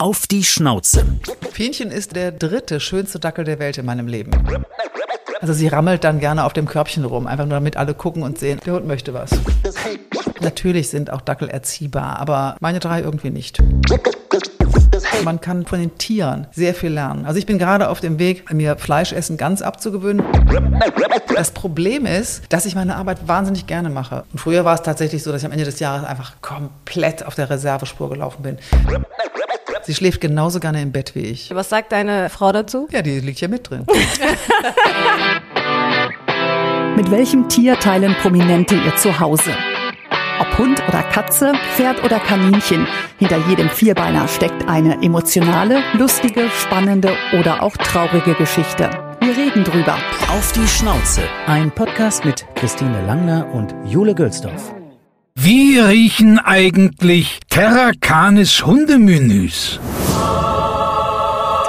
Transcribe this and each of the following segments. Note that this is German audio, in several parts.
Auf die Schnauze. Fienchen ist der dritte schönste Dackel der Welt in meinem Leben. Also sie rammelt dann gerne auf dem Körbchen rum, einfach nur damit alle gucken und sehen, der Hund möchte was. Natürlich sind auch Dackel erziehbar, aber meine drei irgendwie nicht. Man kann von den Tieren sehr viel lernen. Also ich bin gerade auf dem Weg, mir Fleischessen ganz abzugewöhnen. Das Problem ist, dass ich meine Arbeit wahnsinnig gerne mache. Und früher war es tatsächlich so, dass ich am Ende des Jahres einfach komplett auf der Reservespur gelaufen bin. Sie schläft genauso gerne im Bett wie ich. Was sagt deine Frau dazu? Ja, die liegt ja mit drin. Mit welchem Tier teilen Prominente ihr Zuhause? Ob Hund oder Katze, Pferd oder Kaninchen, hinter jedem Vierbeiner steckt eine emotionale, lustige, spannende oder auch traurige Geschichte. Wir reden drüber. Auf die Schnauze. Ein Podcast mit Christine Langner und Jule Gölsdorf. Wie riechen eigentlich Terra Canis Hundemenüs?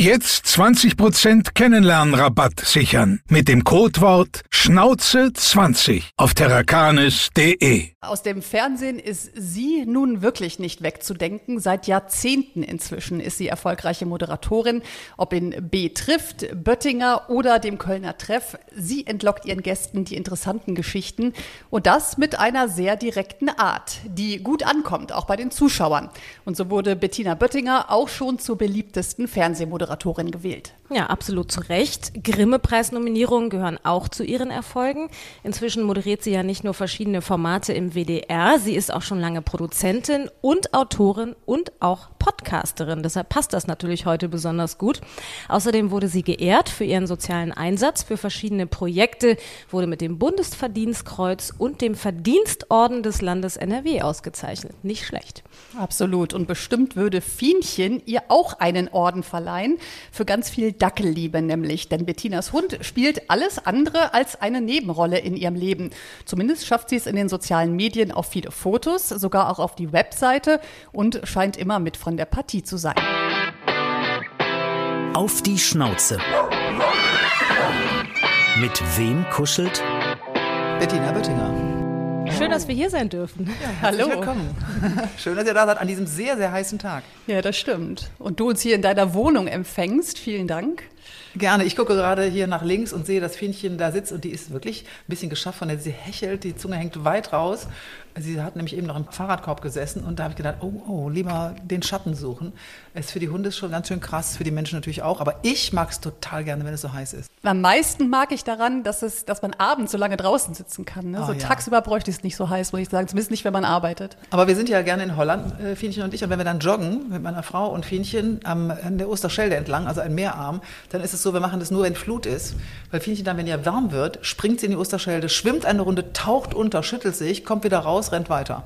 Jetzt 20% Kennenlernrabatt sichern mit dem Codewort Schnauze20 auf terrakanis.de. Aus dem Fernsehen ist sie nun wirklich nicht wegzudenken. Seit Jahrzehnten inzwischen ist sie erfolgreiche Moderatorin. Ob in B trifft, Böttinger oder dem Kölner Treff. Sie entlockt ihren Gästen die interessanten Geschichten und das mit einer sehr direkten Art, die gut ankommt, auch bei den Zuschauern. Und so wurde Bettina Böttinger auch schon zur beliebtesten Fernsehmoderatorin gewählt. Ja, absolut zu Recht. Grimme-Preisnominierungen gehören auch zu ihren Erfolgen. Inzwischen moderiert sie ja nicht nur verschiedene Formate im WDR, sie ist auch schon lange Produzentin und Autorin und auch Podcasterin. Deshalb passt das natürlich heute besonders gut. Außerdem wurde sie geehrt für ihren sozialen Einsatz für verschiedene Projekte, wurde mit dem Bundesverdienstkreuz und dem Verdienstorden des Landes NRW ausgezeichnet. Nicht schlecht. Absolut. Und bestimmt würde Fienchen ihr auch einen Orden verleihen für ganz viel Dackelliebe nämlich. Denn Bettinas Hund spielt alles andere als eine Nebenrolle in ihrem Leben. Zumindest schafft sie es in den sozialen Medien auf viele Fotos, sogar auch auf die Webseite und scheint immer mit von der Partie zu sein. Auf die Schnauze. Mit wem kuschelt? Bettina Böttinger. Schön, dass wir hier sein dürfen. Ja, Hallo. Willkommen. Schön, dass ihr da seid an diesem sehr, sehr heißen Tag. Ja, das stimmt. Und du uns hier in deiner Wohnung empfängst. Vielen Dank. Gerne. Ich gucke gerade hier nach links und sehe das Fienchen da sitzt und die ist wirklich ein bisschen geschafft von der, sie hechelt, die Zunge hängt weit raus. Sie hat nämlich eben noch im Fahrradkorb gesessen und da habe ich gedacht, oh, oh, lieber den Schatten suchen. Es für die Hunde ist schon ganz schön krass, für die Menschen natürlich auch, aber ich mag es total gerne, wenn es so heiß ist. Am meisten mag ich daran, dass, es, dass man abends so lange draußen sitzen kann. Ne? Oh, so ja. tagsüber bräuchte ich es nicht so heiß, muss ich sagen, zumindest nicht, wenn man arbeitet. Aber wir sind ja gerne in Holland, äh, Fienchen und ich, und wenn wir dann joggen mit meiner Frau und Fienchen am, an der Osterschelde entlang, also ein Meerarm, dann ist es so, wir machen das nur, wenn Flut ist, weil Fienchen dann, wenn ihr warm wird, springt sie in die Osterschelde, schwimmt eine Runde, taucht unter, schüttelt sich, kommt wieder raus, rennt weiter.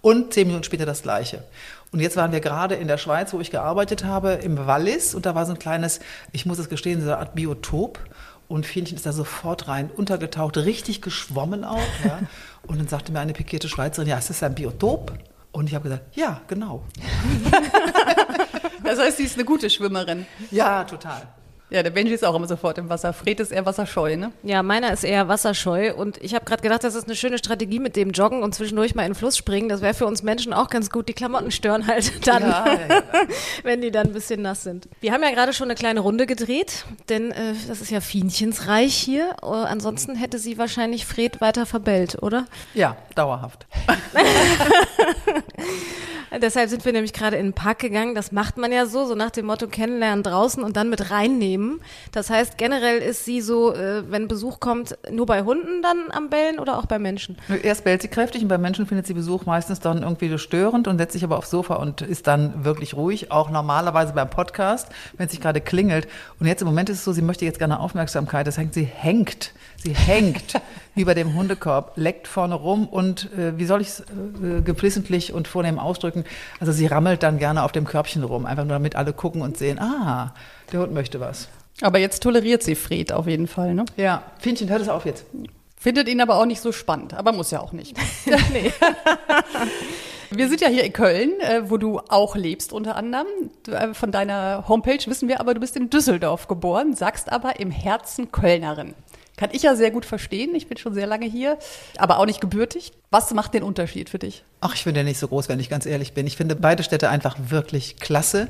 Und zehn Minuten später das Gleiche. Und jetzt waren wir gerade in der Schweiz, wo ich gearbeitet habe, im Wallis. Und da war so ein kleines, ich muss es gestehen, so eine Art Biotop. Und Fienchen ist da sofort rein, untergetaucht, richtig geschwommen auch. Ja. Und dann sagte mir eine pikierte Schweizerin, ja, ist das ein Biotop? Und ich habe gesagt, ja, genau. Das heißt, sie ist eine gute Schwimmerin. Ja, total. Ja, der Benji ist auch immer sofort im Wasser. Fred ist eher wasserscheu, ne? Ja, meiner ist eher wasserscheu und ich habe gerade gedacht, das ist eine schöne Strategie mit dem Joggen und zwischendurch mal in den Fluss springen. Das wäre für uns Menschen auch ganz gut. Die Klamotten stören halt dann, Ja, ja, wenn die dann ein bisschen nass sind. Wir haben ja gerade schon eine kleine Runde gedreht, denn äh, das ist ja Fienchensreich hier. Äh, ansonsten hätte sie wahrscheinlich Fred weiter verbellt, oder? Ja, dauerhaft. Deshalb sind wir nämlich gerade in den Park gegangen. Das macht man ja so, so nach dem Motto kennenlernen draußen und dann mit reinnehmen. Das heißt, generell ist sie so, äh, wenn Besuch kommt, nur bei Hunden dann am Bellen oder auch bei Menschen? Erst bellt sie kräftig und bei Menschen findet sie Besuch meistens dann irgendwie störend und setzt sich aber aufs Sofa und ist dann wirklich ruhig. Auch normalerweise beim Podcast, wenn es sich gerade klingelt. Und jetzt im Moment ist es so, sie möchte jetzt gerne Aufmerksamkeit. Das hängt, sie hängt, sie hängt über dem Hundekorb, leckt vorne rum und äh, wie soll ich es äh, geflissentlich und vornehm ausdrücken? Also sie rammelt dann gerne auf dem Körbchen rum, einfach nur damit alle gucken und sehen, ah, der Hund möchte was. Aber jetzt toleriert sie Fred auf jeden Fall, ne? Ja, Fienchen, hört es auf jetzt. Findet ihn aber auch nicht so spannend, aber muss ja auch nicht. nee. Wir sind ja hier in Köln, äh, wo du auch lebst unter anderem. Äh, von deiner Homepage wissen wir aber, du bist in Düsseldorf geboren, sagst aber im Herzen Kölnerin. Kann ich ja sehr gut verstehen. Ich bin schon sehr lange hier, aber auch nicht gebürtig. Was macht den Unterschied für dich? Ach, ich finde ja nicht so groß, wenn ich ganz ehrlich bin. Ich finde beide Städte einfach wirklich klasse.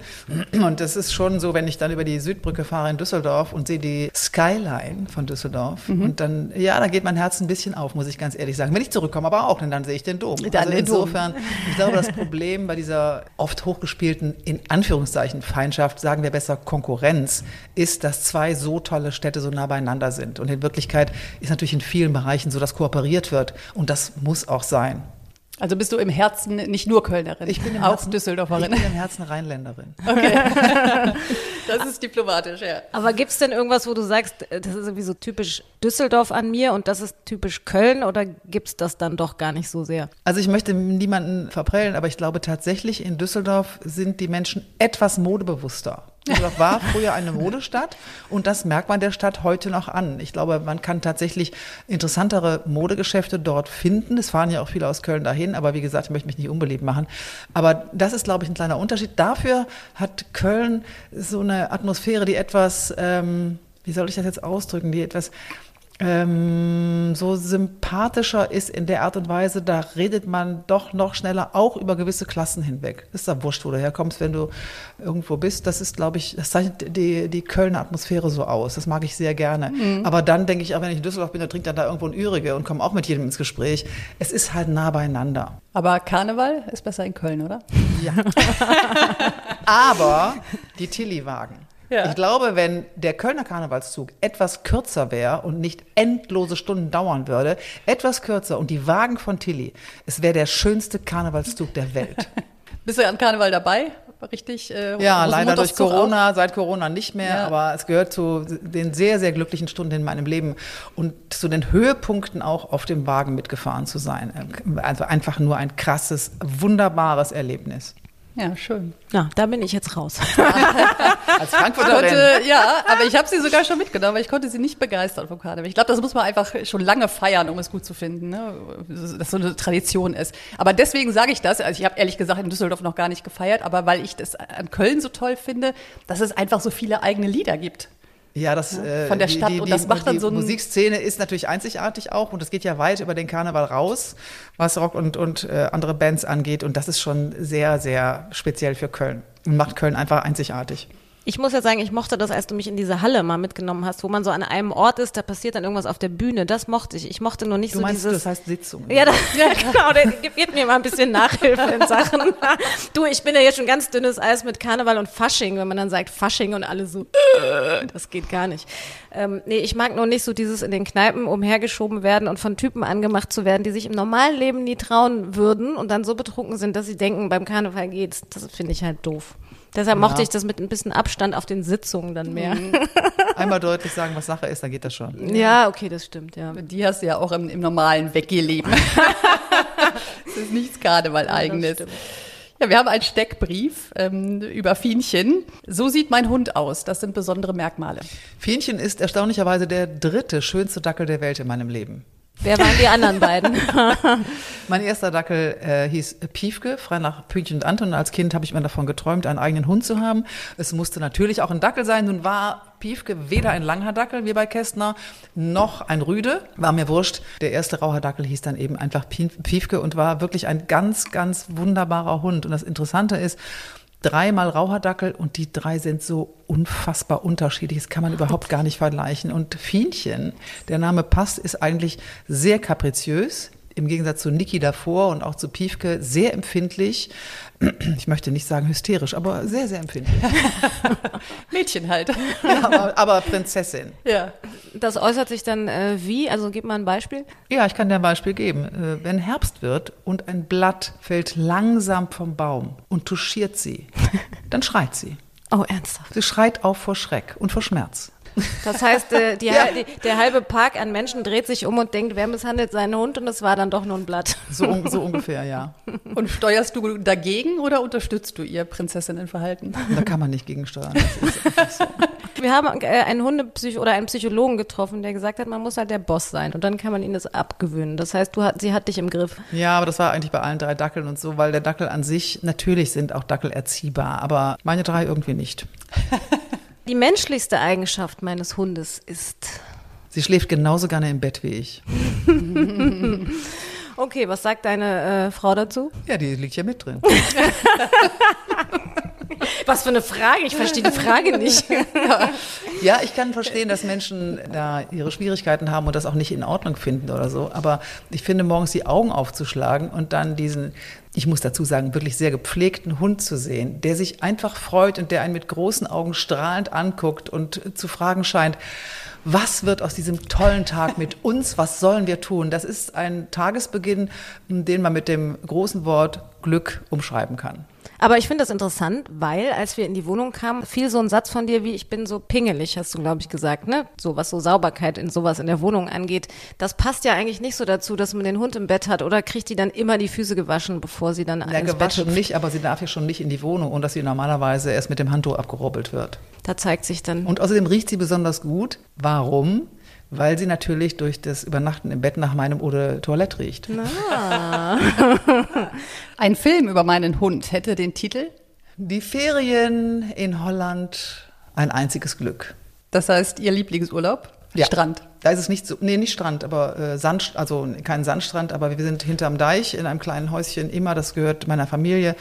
Und es ist schon so, wenn ich dann über die Südbrücke fahre in Düsseldorf und sehe die Skyline von Düsseldorf. Mhm. Und dann, ja, da geht mein Herz ein bisschen auf, muss ich ganz ehrlich sagen. Wenn ich zurückkomme, aber auch, denn dann sehe ich den Dom. Dann also insofern, ich glaube, das Problem bei dieser oft hochgespielten, in Anführungszeichen, Feindschaft, sagen wir besser Konkurrenz, ist, dass zwei so tolle Städte so nah beieinander sind. Und in Wirklichkeit ist natürlich in vielen Bereichen so, dass kooperiert wird. Und das muss auch sein. Also bist du im Herzen nicht nur Kölnerin, ich bin im auch Herzen, Düsseldorferin. Ich bin im Herzen Rheinländerin. Okay. das ist diplomatisch, ja. Aber gibt es denn irgendwas, wo du sagst, äh, das ist irgendwie so typisch Düsseldorf an mir und das ist typisch Köln oder gibt es das dann doch gar nicht so sehr? Also ich möchte niemanden verprellen, aber ich glaube tatsächlich, in Düsseldorf sind die Menschen etwas modebewusster. Düsseldorf war früher eine Modestadt und das merkt man der Stadt heute noch an. Ich glaube, man kann tatsächlich interessantere Modegeschäfte dort finden. Es fahren ja auch viele aus Köln dahin, aber wie gesagt, ich möchte mich nicht unbeliebt machen. Aber das ist, glaube ich, ein kleiner Unterschied. Dafür hat Köln so eine Atmosphäre, die etwas, ähm, wie soll ich das jetzt ausdrücken, die etwas ähm, so sympathischer ist in der Art und Weise, da redet man doch noch schneller auch über gewisse Klassen hinweg. Ist da wurscht, wo du herkommst, wenn du irgendwo bist. Das ist, glaube ich, das zeichnet die, die Kölner Atmosphäre so aus. Das mag ich sehr gerne. Mhm. Aber dann denke ich auch, wenn ich in Düsseldorf bin, dann trinkt dann da irgendwo ein Ürige und komme auch mit jedem ins Gespräch. Es ist halt nah beieinander. Aber Karneval ist besser in Köln, oder? Ja. Aber die Tilly-Wagen. Ja. Ich glaube, wenn der Kölner Karnevalszug etwas kürzer wäre und nicht endlose Stunden dauern würde, etwas kürzer und die Wagen von Tilly, es wäre der schönste Karnevalszug der Welt. Bist du an Karneval dabei? Richtig? Äh, ja, leider durch Corona, auch? seit Corona nicht mehr, ja. aber es gehört zu den sehr, sehr glücklichen Stunden in meinem Leben und zu den Höhepunkten auch auf dem Wagen mitgefahren zu sein. Also einfach nur ein krasses, wunderbares Erlebnis. Ja, schön. Ja, da bin ich jetzt raus. Als Frankfurterin. Konnte, ja, aber ich habe sie sogar schon mitgenommen, aber ich konnte sie nicht begeistern vom Karneval. Ich glaube, das muss man einfach schon lange feiern, um es gut zu finden, ne? dass so eine Tradition ist. Aber deswegen sage ich das, also ich habe ehrlich gesagt in Düsseldorf noch gar nicht gefeiert, aber weil ich das an Köln so toll finde, dass es einfach so viele eigene Lieder gibt. Ja, das äh, von der Stadt die, die, und das macht dann so ein Musikszene ist natürlich einzigartig auch und es geht ja weit über den Karneval raus, was Rock und und äh, andere Bands angeht und das ist schon sehr sehr speziell für Köln und macht Köln einfach einzigartig. Ich muss ja sagen, ich mochte das, als du mich in diese Halle mal mitgenommen hast, wo man so an einem Ort ist, da passiert dann irgendwas auf der Bühne. Das mochte ich. Ich mochte nur nicht du so meinst, dieses. Das heißt Sitzung. Ja, das, ja genau. Der gibt mir mal ein bisschen Nachhilfe in Sachen. Du, ich bin ja jetzt schon ganz dünnes Eis mit Karneval und Fasching, wenn man dann sagt Fasching und alle so, äh, das geht gar nicht. Ähm, nee, ich mag nur nicht so dieses in den Kneipen umhergeschoben werden und von Typen angemacht zu werden, die sich im normalen Leben nie trauen würden und dann so betrunken sind, dass sie denken, beim Karneval geht's. Das finde ich halt doof. Deshalb ja. mochte ich das mit ein bisschen Abstand auf den Sitzungen dann mehr. Mhm. Einmal deutlich sagen, was Sache ist, dann geht das schon. Ja, okay, das stimmt, ja. Die hast du ja auch im, im normalen Weggelebt. das ist nichts Karneval-eigenes. Ja, wir haben einen Steckbrief ähm, über Fienchen. So sieht mein Hund aus. Das sind besondere Merkmale. Fienchen ist erstaunlicherweise der dritte schönste Dackel der Welt in meinem Leben. Wer waren die anderen beiden? mein erster Dackel äh, hieß Piefke, frei nach Pünktchen und Anton. Als Kind habe ich mir davon geträumt, einen eigenen Hund zu haben. Es musste natürlich auch ein Dackel sein. Nun war Piefke weder ein Langhaardackel wie bei Kästner, noch ein Rüde. War mir wurscht. Der erste Rauhaardackel hieß dann eben einfach Piefke und war wirklich ein ganz, ganz wunderbarer Hund. Und das Interessante ist, dreimal Rauherdackel und die drei sind so unfassbar unterschiedlich. Das kann man überhaupt gar nicht vergleichen. Und Fienchen, der Name passt, ist eigentlich sehr kapriziös. Im Gegensatz zu Niki davor und auch zu Piefke sehr empfindlich. Ich möchte nicht sagen hysterisch, aber sehr, sehr empfindlich. Mädchen halt. Ja, aber, aber, Prinzessin. Ja. Das äußert sich dann äh, wie? Also gib mal ein Beispiel. Ja, ich kann dir ein Beispiel geben. Äh, wenn Herbst wird und ein Blatt fällt langsam vom Baum und touchiert sie, dann schreit sie. Oh, ernsthaft? Sie schreit auf vor Schreck und vor Schmerz. Das heißt, äh, die, ja. die, der halbe Park an Menschen dreht sich um und denkt, wer misshandelt seinen Hund und es war dann doch nur ein Blatt. So, so ungefähr, ja. Und steuerst du dagegen oder unterstützt du ihr Prinzessinnenverhalten? Da kann man nicht gegensteuern. So. Wir haben äh, einen Hundepsych oder einen Psychologen getroffen, der gesagt hat, man muss halt der Boss sein und dann kann man ihnen das abgewöhnen. Das heißt, du hat, sie hat dich im Griff. Ja, aber das war eigentlich bei allen drei Dackeln und so, weil der Dackel an sich, natürlich sind auch Dackel erziehbar, aber meine drei irgendwie nicht. Die menschlichste Eigenschaft meines Hundes ist. Sie schläft genauso gerne im Bett wie ich. okay, was sagt deine äh, Frau dazu? Ja, die liegt ja mit drin. Was für eine Frage, ich verstehe die Frage nicht. ja, ich kann verstehen, dass Menschen da ihre Schwierigkeiten haben und das auch nicht in Ordnung finden oder so. Aber ich finde, morgens die Augen aufzuschlagen und dann diesen, ich muss dazu sagen, wirklich sehr gepflegten Hund zu sehen, der sich einfach freut und der einen mit großen Augen strahlend anguckt und zu fragen scheint, was wird aus diesem tollen Tag mit uns, was sollen wir tun? Das ist ein Tagesbeginn, den man mit dem großen Wort Glück umschreiben kann. Aber ich finde das interessant, weil als wir in die Wohnung kamen, fiel so ein Satz von dir wie, ich bin so pingelig, hast du, glaube ich, gesagt, ne? So was so Sauberkeit in sowas in der Wohnung angeht. Das passt ja eigentlich nicht so dazu, dass man den Hund im Bett hat oder kriegt die dann immer die Füße gewaschen, bevor sie dann ja, ins gewaschen Bett nicht, aber sie darf ja schon nicht in die Wohnung und dass sie normalerweise erst mit dem Handtuch abgerubbelt wird. Da zeigt sich dann. Und außerdem riecht sie besonders gut. Warum? Weil sie natürlich durch das Übernachten im Bett nach meinem Eau de Toilette riecht. Ah. Ein Film über meinen Hund hätte den Titel? Die Ferien in Holland, ein einziges Glück. Das heißt, Ihr Lieblingsurlaub? Ja. Strand. Da ist es nicht so, nee, nicht Strand, aber äh, Sand, also kein Sandstrand, aber wir sind hinterm Deich in einem kleinen Häuschen immer, das gehört meiner Familie.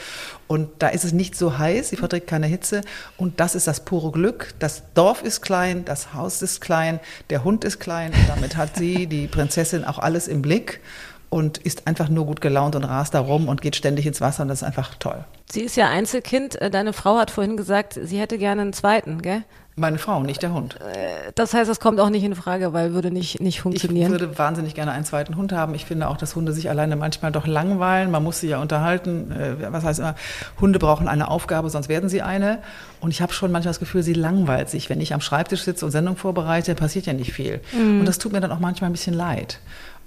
Und da ist es nicht so heiß, sie verträgt keine Hitze. Und das ist das pure Glück. Das Dorf ist klein, das Haus ist klein, der Hund ist klein. Und damit hat sie, die Prinzessin, auch alles im Blick und ist einfach nur gut gelaunt und rast da rum und geht ständig ins Wasser und das ist einfach toll. Sie ist ja Einzelkind. Äh, deine Frau hat vorhin gesagt, sie hätte gerne einen zweiten, gell? Meine Frau, nicht der Hund. Äh, das heißt, das kommt auch nicht in Frage, weil würde nicht, nicht funktionieren. Ich würde wahnsinnig gerne einen zweiten Hund haben. Ich finde auch, dass Hunde sich alleine manchmal doch langweilen. Man muss sie ja unterhalten. Äh, was heißt immer, Hunde brauchen eine Aufgabe, sonst werden sie eine. Und ich habe schon manchmal das Gefühl, sie langweilt sich. Wenn ich am Schreibtisch sitze und Sendung vorbereite, passiert ja nicht viel. Mhm. Und das tut mir dann auch manchmal ein bisschen leid.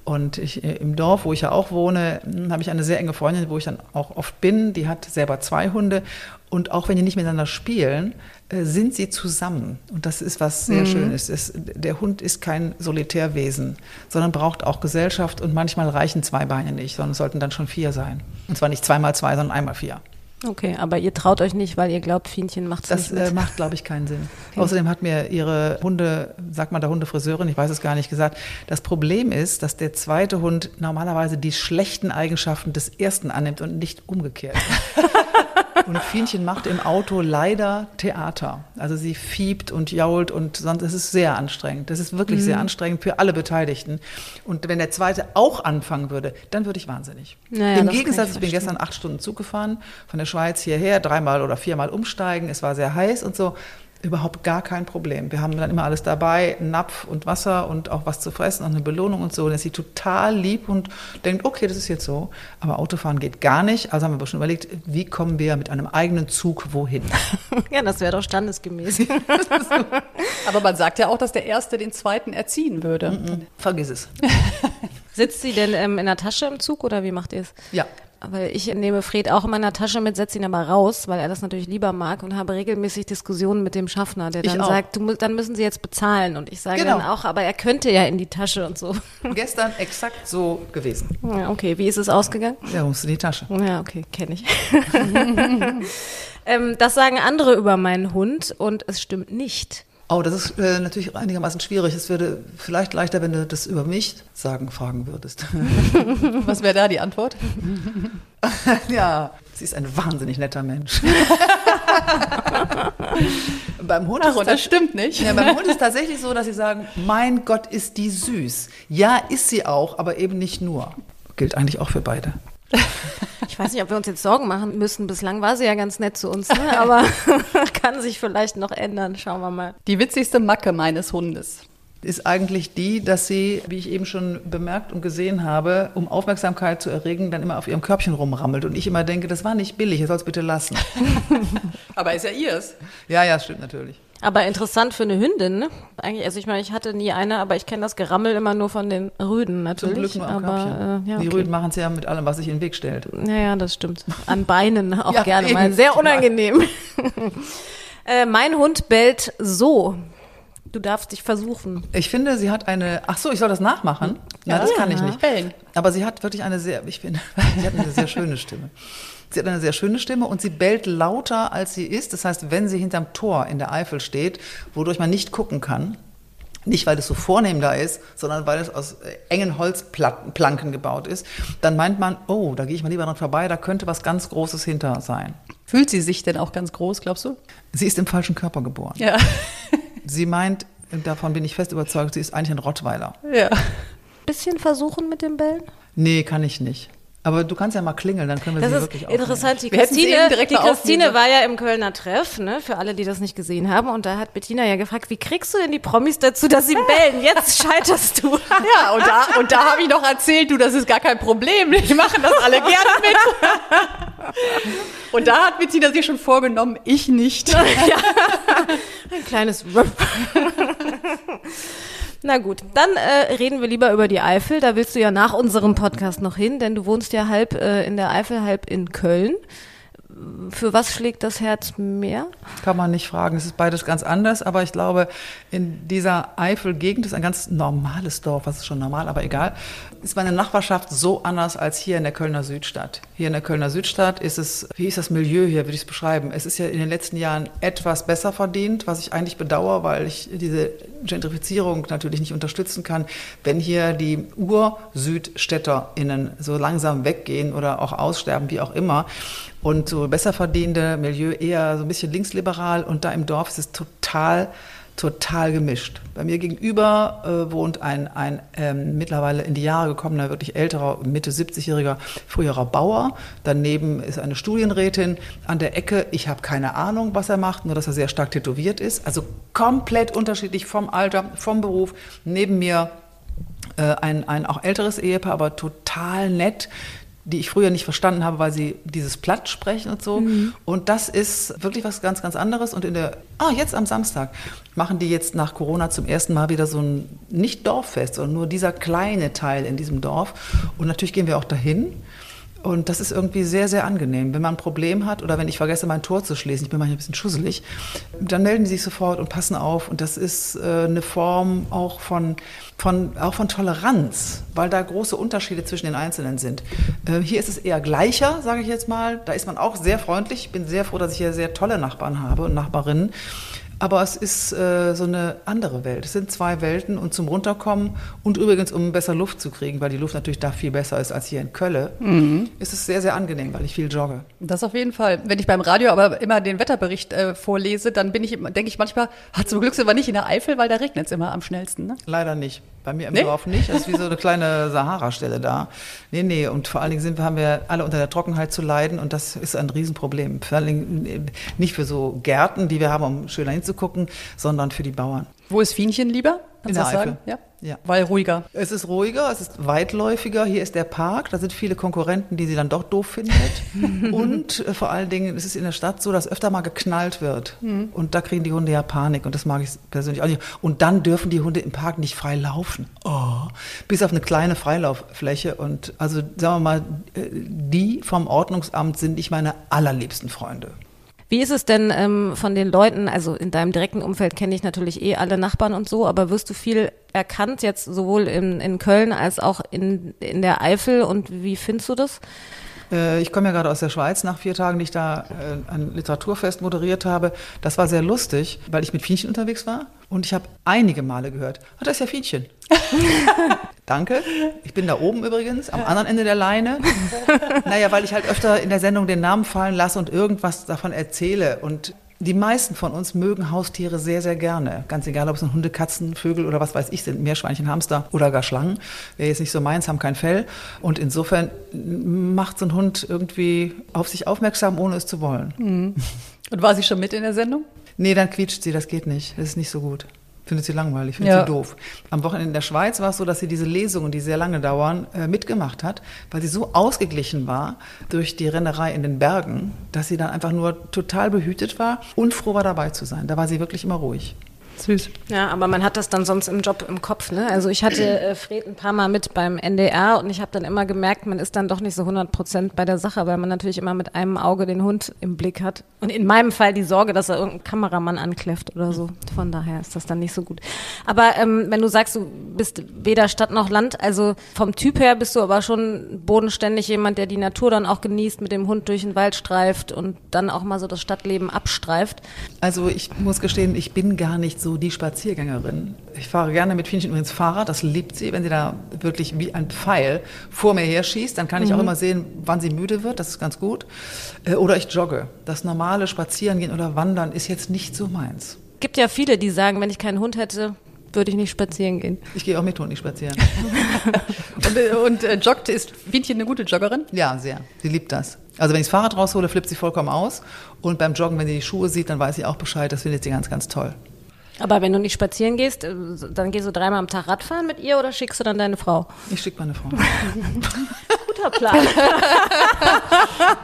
Und ich, äh, im Dorf, wo ich ja auch wohne, hm, habe ich eine sehr enge Freundin, wo ich dann auch oft bin. Die hat selber zwei Hunde. Und auch wenn die nicht miteinander spielen, sind sie zusammen. Und das ist was sehr mhm. Schönes. Es, der Hund ist kein Solitärwesen, sondern braucht auch Gesellschaft. Und manchmal reichen zwei Beine nicht, sondern es sollten dann schon vier sein. Und zwar nicht zweimal zwei, sondern einmal vier. Okay, aber ihr traut euch nicht, weil ihr glaubt, Fienchen macht es nicht. Das äh, macht, glaube ich, keinen Sinn. Okay. Außerdem hat mir ihre Hunde, sagt man der Hundefriseurin, ich weiß es gar nicht gesagt, das Problem ist, dass der zweite Hund normalerweise die schlechten Eigenschaften des ersten annimmt und nicht umgekehrt. Und Fienchen macht im Auto leider Theater. Also sie fiebt und jault und sonst, es ist sehr anstrengend. Das ist wirklich mhm. sehr anstrengend für alle Beteiligten. Und wenn der zweite auch anfangen würde, dann würde ich wahnsinnig. Naja, Im Gegensatz, ich, ich bin gestern acht Stunden Zug gefahren, von der Schweiz hierher, dreimal oder viermal umsteigen. Es war sehr heiß und so überhaupt gar kein Problem. Wir haben dann immer alles dabei, Napf und Wasser und auch was zu fressen und eine Belohnung und so. Und ist sie total lieb und denkt, okay, das ist jetzt so. Aber Autofahren geht gar nicht. Also haben wir schon überlegt, wie kommen wir mit einem eigenen Zug wohin? ja, das wäre doch standesgemäß. Aber man sagt ja auch, dass der Erste den Zweiten erziehen würde. Mm -mm, vergiss es. Sitzt sie denn ähm, in der Tasche im Zug oder wie macht ihr es? Ja, weil ich nehme Fred auch in meiner Tasche mit, setze ihn aber raus, weil er das natürlich lieber mag und habe regelmäßig Diskussionen mit dem Schaffner, der dann sagt, du, dann müssen sie jetzt bezahlen. Und ich sage genau. dann auch, aber er könnte ja in die Tasche und so. Gestern exakt so gewesen. Ja, okay, wie ist es ausgegangen? Ja, musst du in die Tasche. Ja, okay, kenne ich. ähm, das sagen andere über meinen Hund und es stimmt nicht. Oh, das ist äh, natürlich einigermaßen schwierig. Es würde vielleicht leichter, wenn du das über mich sagen, fragen würdest. Was wäre da die Antwort? ja, sie ist ein wahnsinnig netter Mensch. beim Hund Ach, ist das stimmt nicht. Ja, beim Hund ist tatsächlich so, dass sie sagen, mein Gott, ist die süß. Ja, ist sie auch, aber eben nicht nur. Gilt eigentlich auch für beide. Ich weiß nicht, ob wir uns jetzt Sorgen machen müssen. Bislang war sie ja ganz nett zu uns, ne? aber kann sich vielleicht noch ändern. Schauen wir mal. Die witzigste Macke meines Hundes ist eigentlich die, dass sie, wie ich eben schon bemerkt und gesehen habe, um Aufmerksamkeit zu erregen, dann immer auf ihrem Körbchen rumrammelt. Und ich immer denke, das war nicht billig, ihr soll es bitte lassen. Aber ist ja ihrs. Ja, ja, stimmt natürlich. Aber interessant für eine Hündin, ne? Eigentlich, also ich meine, ich hatte nie eine, aber ich kenne das Gerammel immer nur von den Rüden natürlich. Zum Glück nur am aber, äh, ja, Die okay. Rüden machen es ja mit allem, was sich in den Weg stellt. Ja, ja, das stimmt. An Beinen auch Ja, gerne mal. eben. Sehr unangenehm. äh, mein Hund bellt so. Du darfst dich versuchen. Ich finde, sie hat eine. Ach so, ich soll das nachmachen? Ja, das kann ich nicht. Bellen. Aber sie hat wirklich eine sehr, ich finde, sie hat eine sehr schöne Stimme. Sie hat eine sehr schöne Stimme und sie bellt lauter, als sie ist. Das heißt, wenn sie hinterm Tor in der Eifel steht, wodurch man nicht gucken kann, nicht weil es so vornehm da ist, sondern weil es aus äh, engen Holzplanken gebaut ist, dann meint man, oh, da gehe ich mal lieber dran vorbei, da könnte was ganz Großes hinter sein. Fühlt sie sich denn auch ganz groß, glaubst du? Sie ist im falschen Körper geboren. Ja. Sie meint, davon bin ich fest überzeugt, sie ist eigentlich ein Rottweiler. ja. Bisschen versuchen mit dem Bellen? Nee, kann ich nicht. Aber du kannst ja mal klingeln, dann können wir Das sie wirklich aufnehmen. interessant. Die Wir Christine, die Christine war ja im Kölner Treff, ne, für alle, die das nicht gesehen haben. Und da hat Bettina ja gefragt, wie kriegst du denn die Promis dazu, dass sie bellen? Jetzt scheiterst du. Ja, und da, und da habe ich noch erzählt, du, das ist gar kein Problem. Die machen das alle gerne mit. Und da hat Bettina sich schon vorgenommen, ich nicht. Ein kleines. Na gut, dann äh, reden wir lieber über die Eifel. Da willst du ja nach unserem Podcast noch hin, denn du wohnst ja halb äh, in der Eifel, halb in Köln. Für was schlägt das Herz mehr? Kann man nicht fragen. Es ist beides ganz anders, aber ich glaube, in dieser Eifel-Gegend ist ein ganz normales Dorf, was ist schon normal, aber egal, ist meine Nachbarschaft so anders als hier in der Kölner Südstadt. Hier in der Kölner Südstadt ist es, wie ist das Milieu hier, würde ich es beschreiben? Es ist ja in den letzten Jahren etwas besser verdient, was ich eigentlich bedauere, weil ich diese Gentrifizierung natürlich nicht unterstützen kann, wenn hier die Ur-SüdstädterInnen so langsam weggehen oder auch aussterben, wie auch immer. Und so besser verdienende Milieu eher so ein bisschen linksliberal und da im Dorf ist es total, total gemischt. Bei mir gegenüber äh, wohnt ein, ein ähm, mittlerweile in die Jahre gekommener, wirklich älterer, Mitte 70-jähriger, früherer Bauer. Daneben ist eine Studienrätin an der Ecke. Ich habe keine Ahnung, was er macht, nur dass er sehr stark tätowiert ist. Also komplett unterschiedlich vom Alter, vom Beruf. Neben mir äh, ein, ein auch älteres Ehepaar, aber total nett die ich früher nicht verstanden habe, weil sie dieses Platt sprechen und so. Und das ist wirklich was ganz, ganz anderes. Und in der, ah, jetzt am Samstag machen die jetzt nach Corona zum ersten Mal wieder so ein, nicht Dorffest, sondern nur dieser kleine Teil in diesem Dorf. Und natürlich gehen wir auch dahin. Und das ist irgendwie sehr, sehr angenehm. Wenn man ein Problem hat oder wenn ich vergesse, mein Tor zu schließen, ich bin manchmal ein bisschen schusselig, dann melden die sich sofort und passen auf. Und das ist äh, eine Form auch von, von, auch von Toleranz, weil da große Unterschiede zwischen den Einzelnen sind. Äh, hier ist es eher gleicher, sage ich jetzt mal. Da ist man auch sehr freundlich. Ich bin sehr froh, dass ich hier sehr tolle Nachbarn habe und Nachbarinnen. Aber es ist äh, so eine andere Welt. Es sind zwei Welten und zum Runterkommen und übrigens, um besser Luft zu kriegen, weil die Luft natürlich da viel besser ist als hier in Köln, ist es sehr, sehr angenehm, weil ich viel jogge. Das auf jeden Fall. Wenn ich beim Radio aber immer den Wetterbericht äh, vorlese, dann bin ich, immer- denke ich manchmal, ah, zum Glück sind wir nicht in der Eifel, weil da regnet es immer am schnellsten. Ne? Leider nicht. Bei mir im Nee? Dorf nicht. Das ist wie so eine kleine Sahara-Stelle da. Nee, nee. Und vor allen Dingen sind wir, haben wir alle unter der Trockenheit zu leiden und das ist ein Riesenproblem. Vor allen Dingen äh, nicht für so Gärten, die wir haben, um schöner hinzugucken, sondern für die Bauern. Wo ist Fienchen lieber? In Kannst der du das sagen? Ja? Ja. Weil ruhiger. Es ist ruhiger, es ist weitläufiger. Hier ist der Park, da sind viele Konkurrenten, die sie dann doch doof findet. und äh, vor allen Dingen ist es in der Stadt so, dass öfter mal geknallt wird. Und da kriegen die Hunde ja Panik und das mag ich persönlich auch nicht. Und dann dürfen die Hunde im Park nicht frei laufen. Oh. Bis auf eine kleine Freilauffläche. Und also sagen wir mal, äh, die vom Ordnungsamt sind nicht meine allerliebsten Freunde. Wie ist es denn ähm, von den Leuten, also in deinem direkten Umfeld kenne ich natürlich eh alle Nachbarn und so, aber wirst du viel erkannt jetzt sowohl in, in Köln als auch in, in der Eifel und wie findest du das? Äh, Ich komme ja gerade aus der Schweiz nach vier Tagen, die ich da äh, ein Literaturfest moderiert habe. Das war sehr lustig, weil ich mit Fienchen unterwegs war und ich habe einige Male gehört, ah, das ist ja Fienchen. Danke. Ich bin da oben übrigens, am anderen Ende der Leine. Naja, weil ich halt öfter in der Sendung den Namen fallen lasse und irgendwas davon erzähle. Und die meisten von uns mögen Haustiere sehr, sehr gerne. Ganz egal, ob es ein Hunde, Katzen, Vögel oder was weiß ich sind, Meerschweinchen, Hamster oder gar Schlangen. Wäre jetzt nicht so meins, haben kein Fell. Und insofern macht so ein Hund irgendwie auf sich aufmerksam, ohne es zu wollen. Und war sie schon mit in der Sendung? Nee, dann quietscht sie, das geht nicht. Das ist nicht so gut. Findet sie langweilig, findet Ja. sie doof. Am Wochenende in der Schweiz war es so, dass sie diese Lesungen, die sehr lange dauern, äh, mitgemacht hat, weil sie so ausgeglichen war durch die Rennerei in den Bergen, dass sie dann einfach nur total behütet war und froh war dabei zu sein. Da war sie wirklich immer ruhig. Süß. Ja, aber man hat das dann sonst im Job im Kopf. Ne? Also ich hatte äh, Fred ein paar Mal mit beim NDR und ich habe dann immer gemerkt, man ist dann doch nicht so 100 Prozent bei der Sache, weil man natürlich immer mit einem Auge den Hund im Blick hat. Und in meinem Fall die Sorge, dass er irgendein Kameramann ankläfft oder so. Von daher ist das dann nicht so gut. Aber ähm, wenn du sagst, du bist weder Stadt noch Land, also vom Typ her bist du aber schon bodenständig jemand, der die Natur dann auch genießt, mit dem Hund durch den Wald streift und dann auch mal so das Stadtleben abstreift. Also ich muss gestehen, ich bin gar nicht so die Spaziergängerin. Ich fahre gerne mit Fienchen übrigens Fahrrad, das liebt sie. Wenn sie da wirklich wie ein Pfeil vor mir her schießt, dann kann ich auch immer sehen, wann sie müde wird, das ist ganz gut. Äh, Oder ich jogge. Das normale Spazierengehen oder Wandern ist jetzt nicht so meins. Gibt ja viele, die sagen, wenn ich keinen Hund hätte, würde ich nicht spazieren gehen. Ich gehe auch mit Hund nicht spazieren. Und, äh, und äh, joggt, ist Fienchen eine gute Joggerin? Ja, sehr. Sie liebt das. Also wenn ich das Fahrrad raushole, flippt sie vollkommen aus. Und beim Joggen, wenn sie die Schuhe sieht, dann weiß sie auch Bescheid. Das findet sie ganz, ganz toll. Aber wenn du nicht spazieren gehst, äh, dann gehst du dreimal am Tag Radfahren mit ihr oder schickst du dann deine Frau? Ich schicke meine Frau. Guter Plan.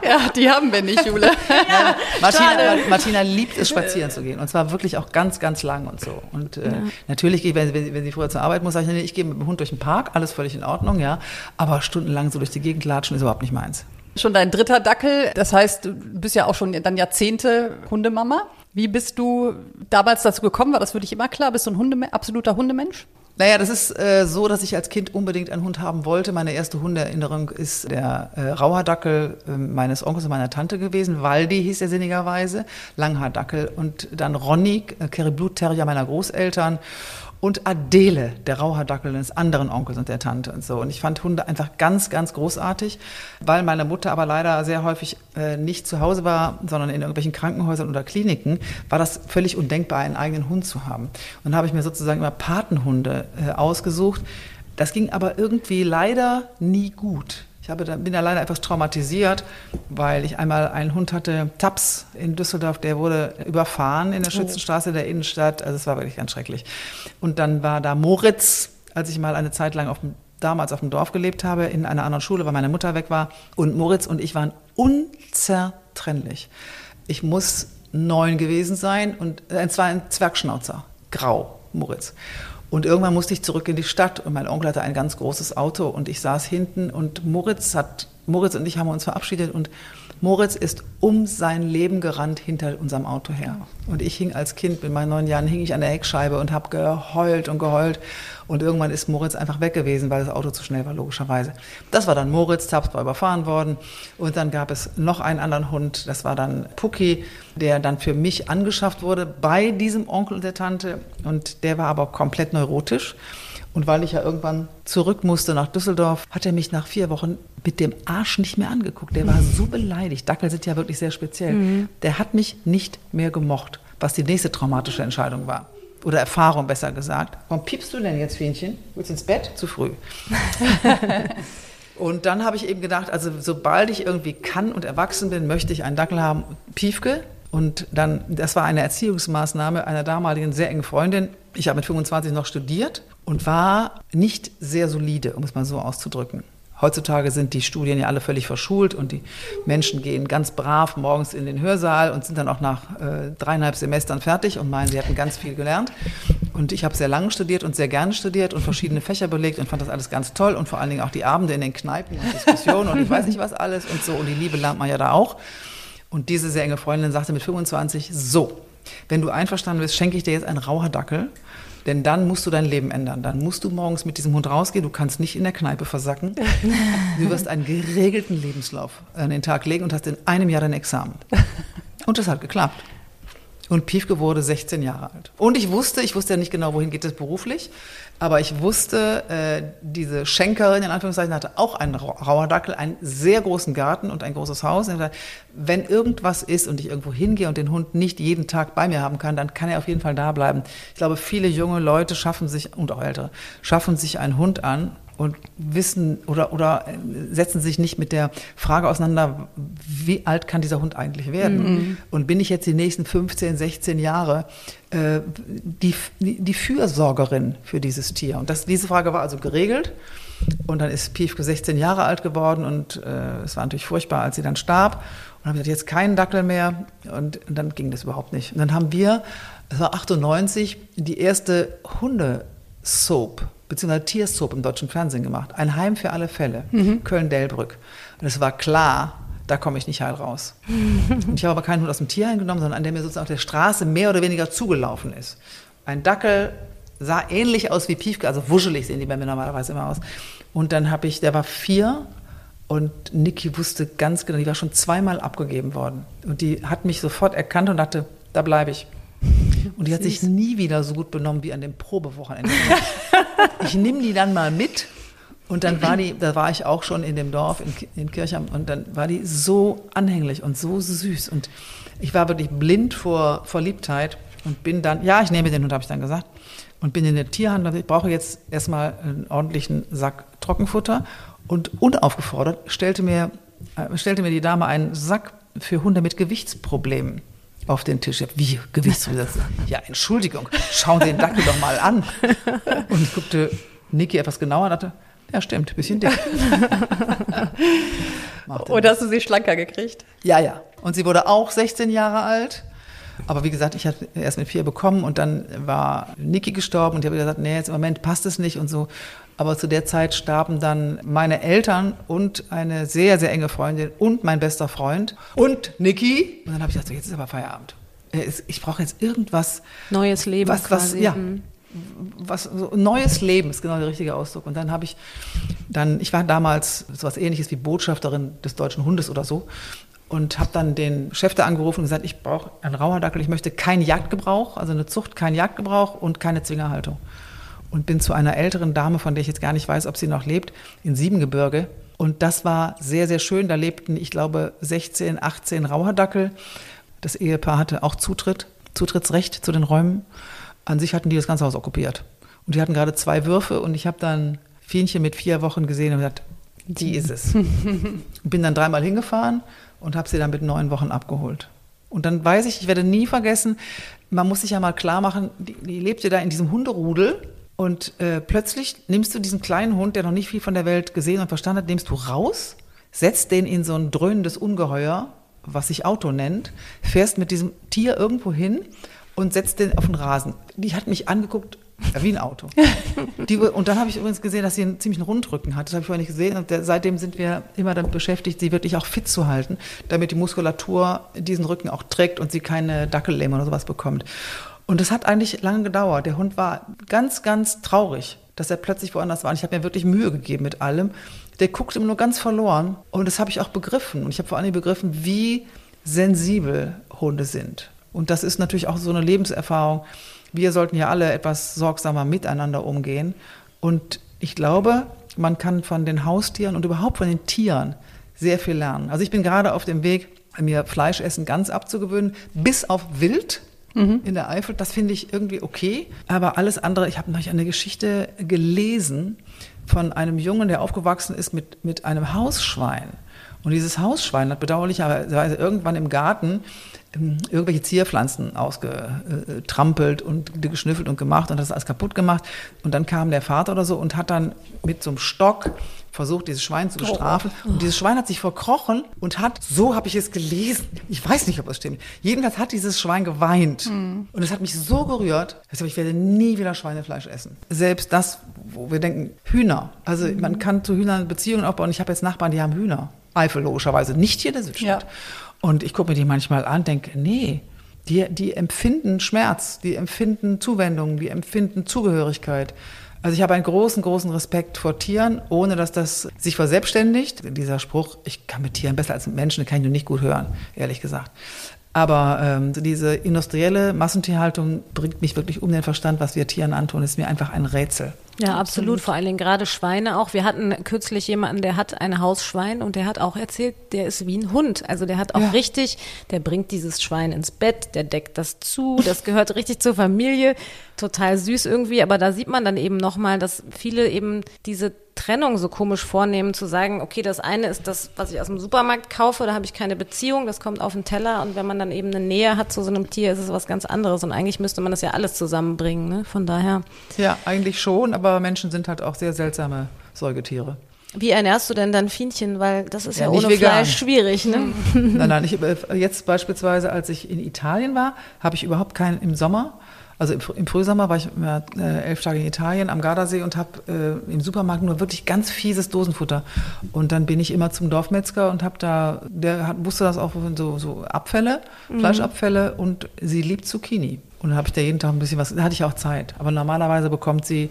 Ja, die haben wir nicht, Jule. Martina, Ma- Martina liebt es, spazieren zu gehen. Und zwar wirklich auch ganz, ganz lang und so. Und äh, natürlich, gehe ich, wenn, wenn, wenn sie früher zur Arbeit muss, sage ich, nee, ich gehe mit dem Hund durch den Park, alles völlig in Ordnung, ja. Aber stundenlang so durch die Gegend latschen ist überhaupt nicht meins. Schon dein dritter Dackel. Das heißt, du bist ja auch schon dann Jahrzehnte Hundemama. Wie bist du damals dazu gekommen? War das für dich immer klar? Bist du ein Hunde absoluter Hundemensch? Naja, das ist äh, so, dass ich als Kind unbedingt einen Hund haben wollte. Meine erste Hundeerinnerung ist der äh, Rauhaardackel äh, meines Onkels und meiner Tante gewesen. Waldi hieß er sinnigerweise, Langhaardackel. Und dann Ronny, äh, Kerry Terrier meiner Großeltern. Und Adele, der Rauhaardackel des anderen Onkels und der Tante und so. Und ich fand Hunde einfach ganz, ganz großartig, weil meine Mutter aber leider sehr häufig äh, nicht zu Hause war, sondern in irgendwelchen Krankenhäusern oder Kliniken, war das völlig undenkbar, einen eigenen Hund zu haben. Und da habe ich mir sozusagen immer Patenhunde äh, ausgesucht. Das ging aber irgendwie leider nie gut. Ich habe, bin da leider etwas traumatisiert, weil ich einmal einen Hund hatte, Taps in Düsseldorf, der wurde überfahren in der Schützenstraße der Innenstadt. Also es war wirklich ganz schrecklich. Und dann war da Moritz, als ich mal eine Zeit lang auf dem, damals auf dem Dorf gelebt habe, in einer anderen Schule, weil meine Mutter weg war. Und Moritz und ich waren unzertrennlich. Ich muss neun gewesen sein und äh, es war ein Zwergschnauzer, grau, Moritz. Und irgendwann musste ich zurück in die Stadt und mein Onkel hatte ein ganz großes Auto und ich saß hinten und Moritz hat, Moritz und ich haben uns verabschiedet und Moritz ist um sein Leben gerannt hinter unserem Auto her. Und ich hing als Kind, mit meinen neun Jahren, hing ich an der Heckscheibe und habe geheult und geheult. Und irgendwann ist Moritz einfach weg gewesen, weil das Auto zu schnell war, logischerweise. Das war dann Moritz, Taps war überfahren worden. Und dann gab es noch einen anderen Hund, das war dann Pucki, der dann für mich angeschafft wurde bei diesem Onkel und der Tante. Und der war aber komplett neurotisch. Und weil ich ja irgendwann zurück musste nach Düsseldorf, hat er mich nach vier Wochen mit dem Arsch nicht mehr angeguckt. Der war so beleidigt. Dackel sind ja wirklich sehr speziell. Der hat mich nicht mehr gemocht, was die nächste traumatische Entscheidung war. Oder Erfahrung besser gesagt. Warum piepst du denn jetzt, Fienchen? Willst du ins Bett? Zu früh. Und dann habe ich eben gedacht, also sobald ich irgendwie kann und erwachsen bin, möchte ich einen Dackel haben. Piefke. Und dann, das war eine Erziehungsmaßnahme einer damaligen sehr engen Freundin. Ich habe mit 25 noch studiert und war nicht sehr solide, um es mal so auszudrücken. Heutzutage sind die Studien ja alle völlig verschult und die Menschen gehen ganz brav morgens in den Hörsaal und sind dann auch nach äh, dreieinhalb Semestern fertig und meinen, sie hätten ganz viel gelernt. Und ich habe sehr lange studiert und sehr gerne studiert und verschiedene Fächer belegt und fand das alles ganz toll und vor allen Dingen auch die Abende in den Kneipen und Diskussionen und ich weiß nicht was alles und so. Und die Liebe lernt man ja da auch. Und diese sehr enge Freundin sagte mit 25, so, wenn du einverstanden bist, schenke ich dir jetzt einen Rauherdackel. Denn dann musst du dein Leben ändern. Dann musst du morgens mit diesem Hund rausgehen. Du kannst nicht in der Kneipe versacken. Du wirst einen geregelten Lebenslauf an den Tag legen und hast in einem Jahr dein Examen. Und das hat geklappt. Und Piefke wurde 16 Jahre alt. Und ich wusste, ich wusste ja nicht genau, wohin geht es beruflich, aber ich wusste, äh, diese Schenkerin in Anführungszeichen hatte auch einen Rau- Rauherdackel, einen sehr großen Garten und ein großes Haus. Und wenn irgendwas ist und ich irgendwo hingehe und den Hund nicht jeden Tag bei mir haben kann, dann kann er auf jeden Fall da bleiben. Ich glaube, viele junge Leute schaffen sich, und auch ältere, schaffen sich einen Hund an, und wissen oder, oder setzen sich nicht mit der Frage auseinander, wie alt kann dieser Hund eigentlich werden? Mhm. Und bin ich jetzt die nächsten 15, 16 Jahre äh, die, die Fürsorgerin für dieses Tier? Und das, diese Frage war also geregelt. Und dann ist Piefke 16 Jahre alt geworden und äh, es war natürlich furchtbar, als sie dann starb. Und dann haben wir gesagt, jetzt keinen Dackel mehr. Und, und dann ging das überhaupt nicht. Und dann haben wir, es war 98, die erste Hundesoap beziehungsweise Tiersoap im deutschen Fernsehen gemacht. Ein Heim für alle Fälle, mhm. Köln-Delbrück. Und es war klar, da komme ich nicht heil raus. Und ich habe aber keinen Hund aus dem Tierheim genommen, sondern an der mir sozusagen auf der Straße mehr oder weniger zugelaufen ist. Ein Dackel sah ähnlich aus wie Piefke, also wuschelig sehen die bei mir normalerweise immer aus. Und dann habe ich, der war vier und Niki wusste ganz genau, die war schon zweimal abgegeben worden. Und die hat mich sofort erkannt und dachte, da bleibe ich. Und die hat sich nie wieder so gut benommen wie an dem Probewochenende. ich nehme die dann mal mit. Und dann war die, da war ich auch schon in dem Dorf in, in Kirchheim und dann war die so anhänglich und so süß. Und ich war wirklich blind vor Verliebtheit und bin dann, ja, ich nehme den Hund, habe ich dann gesagt, und bin in der Tierhandel. Ich brauche jetzt erstmal einen ordentlichen Sack Trockenfutter. Und unaufgefordert stellte mir, äh, stellte mir die Dame einen Sack für Hunde mit Gewichtsproblemen auf den Tisch. Wie Gewichtsprobleme? Ja, Entschuldigung, schauen Sie den Dackel doch mal an. Und ich guckte Niki etwas genauer und dachte, ja, stimmt, bisschen dick. Oder hast du sie schlanker gekriegt? Ja, ja. Und sie wurde auch 16 Jahre alt. Aber wie gesagt, ich hatte erst mit vier bekommen und dann war Niki gestorben und ich habe gesagt, nee, jetzt im Moment passt es nicht und so. Aber zu der Zeit starben dann meine Eltern und eine sehr, sehr enge Freundin und mein bester Freund und Niki. Und dann habe ich gesagt, so, jetzt ist aber Feierabend. Äh, ich brauche jetzt irgendwas. Neues Leben was, was, quasi. Ja, mhm. was, so neues Leben ist genau der richtige Ausdruck. Und dann habe ich dann, ich war damals so etwas ähnliches wie Botschafterin des Deutschen Hundes oder so und habe dann den Chef da angerufen und gesagt, ich brauche einen Rauherdackel, ich möchte keinen Jagdgebrauch, also eine Zucht, keinen Jagdgebrauch und keine Zwingerhaltung. Und bin zu einer älteren Dame, von der ich jetzt gar nicht weiß, ob sie noch lebt, in Siebengebirge. Und das war sehr, sehr schön. Da lebten, ich glaube, 16, 18 Rauherdackel. Das Ehepaar hatte auch Zutritt, Zutrittsrecht zu den Räumen. An sich hatten die das ganze Haus okkupiert. Und die hatten gerade zwei Würfe und ich habe dann Fienchen mit vier Wochen gesehen und gesagt, die ist es. bin dann dreimal hingefahren und habe sie dann mit neun Wochen abgeholt. Und dann weiß ich, ich werde nie vergessen, man muss sich ja mal klar machen, die, die lebte da in diesem Hunderudel und äh, plötzlich nimmst du diesen kleinen Hund, der noch nicht viel von der Welt gesehen und verstanden hat, nimmst du raus, setzt den in so ein dröhnendes Ungeheuer, was sich Auto nennt, fährst mit diesem Tier irgendwo hin und setzt den auf den Rasen. Die hat mich angeguckt, ja, wie ein Auto. Die, und dann habe ich übrigens gesehen, dass sie einen ziemlichen Rundrücken hat. Das habe ich vorher nicht gesehen. Und der, seitdem sind wir immer damit beschäftigt, sie wirklich auch fit zu halten, damit die Muskulatur diesen Rücken auch trägt und sie keine Dackellähmung oder sowas bekommt. Und das hat eigentlich lange gedauert. Der Hund war ganz, ganz traurig, dass er plötzlich woanders war. Und ich habe mir wirklich Mühe gegeben mit allem. Der guckt immer nur ganz verloren. Und das habe ich auch begriffen. Und ich habe vor allem begriffen, wie sensibel Hunde sind. Und das ist natürlich auch so eine Lebenserfahrung wir sollten ja alle etwas sorgsamer miteinander umgehen. Und ich glaube, man kann von den Haustieren und überhaupt von den Tieren sehr viel lernen. Also ich bin gerade auf dem Weg, mir Fleischessen ganz abzugewöhnen, bis auf Wild mhm. in der Eifel. Das finde ich irgendwie okay. Aber alles andere, ich habe neulich eine Geschichte gelesen von einem Jungen, der aufgewachsen ist mit, mit einem Hausschwein. Und dieses Hausschwein hat bedauerlicherweise irgendwann im Garten ähm, irgendwelche Zierpflanzen ausgetrampelt und geschnüffelt und gemacht und das alles kaputt gemacht. Und dann kam der Vater oder so und hat dann mit so einem Stock versucht, dieses Schwein zu bestrafen. Oh. Und dieses Schwein hat sich verkrochen und hat, so habe ich es gelesen, ich weiß nicht, ob das stimmt, jedenfalls hat dieses Schwein geweint. Mhm. Und es hat mich so gerührt, dass ich werde nie wieder Schweinefleisch essen. Selbst das, wo wir denken, Hühner. Also mhm. man kann zu Hühnern Beziehungen aufbauen. Ich habe jetzt Nachbarn, die haben Hühner. Eifel logischerweise, nicht hier in der Südstadt. Ja. Und ich gucke mir die manchmal an, denke, nee, die, die empfinden Schmerz, die empfinden Zuwendung, die empfinden Zugehörigkeit. Also ich habe einen großen, großen Respekt vor Tieren, ohne dass das sich verselbstständigt. Dieser Spruch, ich kann mit Tieren besser als mit Menschen, den kann ich nur nicht gut hören, ehrlich gesagt. Aber ähm, diese industrielle Massentierhaltung bringt mich wirklich um den Verstand, was wir Tieren antun, ist mir einfach ein Rätsel. Ja, absolut. absolut. Vor allen Dingen gerade Schweine auch. Wir hatten kürzlich jemanden, der hat ein Hausschwein und der hat auch erzählt, der ist wie ein Hund. Also der hat auch ja. richtig, der bringt dieses Schwein ins Bett, der deckt das zu, das gehört richtig zur Familie. Total süß irgendwie. Aber da sieht man dann eben nochmal, dass viele eben diese Trennung so komisch vornehmen, zu sagen, okay, das eine ist das, was ich aus dem Supermarkt kaufe, da habe ich keine Beziehung, das kommt auf den Teller und wenn man dann eben eine Nähe hat zu so einem Tier, ist es was ganz anderes und eigentlich müsste man das ja alles zusammenbringen, ne? von daher. Ja, eigentlich schon, aber Menschen sind halt auch sehr seltsame Säugetiere. Wie ernährst du denn dann Fienchen? Weil das ist ja, Ja, ohne vegan. Fleisch schwierig, ne? Nein, nein, ich, äh, jetzt beispielsweise, als ich in Italien war, habe ich überhaupt keinen im Sommer. Also im, Fr- im Frühsommer war ich äh, elf Tage in Italien am Gardasee und habe äh, im Supermarkt nur wirklich ganz fieses Dosenfutter. Und dann bin ich immer zum Dorfmetzger und habe da, der hat, wusste das auch, so, so Abfälle, Fleischabfälle und sie liebt Zucchini. Und dann habe ich da jeden Tag ein bisschen was, da hatte ich auch Zeit. Aber normalerweise bekommt sie,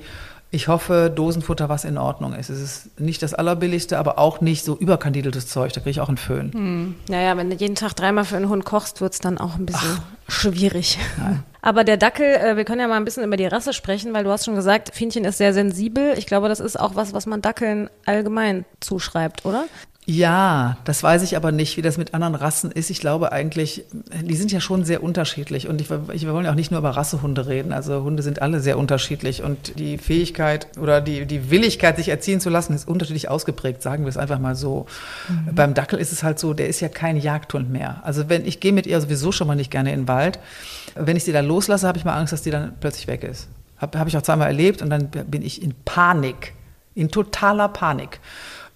ich hoffe, Dosenfutter, was in Ordnung ist. Es ist nicht das allerbilligste, aber auch nicht so überkandideltes Zeug. Da kriege ich auch einen Föhn. Naja, wenn du jeden Tag dreimal für einen Hund kochst, wird's dann auch ein bisschen schwierig. Aber der Dackel, äh, wir können ja mal ein bisschen über die Rasse sprechen, weil du hast schon gesagt, Fienchen ist sehr sensibel. Ich glaube, das ist auch was, was man Dackeln allgemein zuschreibt, oder? Ja, das weiß ich aber nicht, wie das mit anderen Rassen ist. Ich glaube eigentlich, die sind ja schon sehr unterschiedlich. Und ich, ich, wir wollen ja auch nicht nur über Rassehunde reden. Also Hunde sind alle sehr unterschiedlich. Und die Fähigkeit oder die, die Willigkeit, sich erziehen zu lassen, ist unterschiedlich ausgeprägt, sagen wir es einfach mal so. Beim Dackel ist es halt so, der ist ja kein Jagdhund mehr. Also wenn ich gehe mit ihr sowieso schon mal nicht gerne in den Wald. Wenn ich sie da loslasse, habe ich mal Angst, dass die dann plötzlich weg ist. Habe hab ich auch zweimal erlebt und dann bin ich in Panik, in totaler Panik.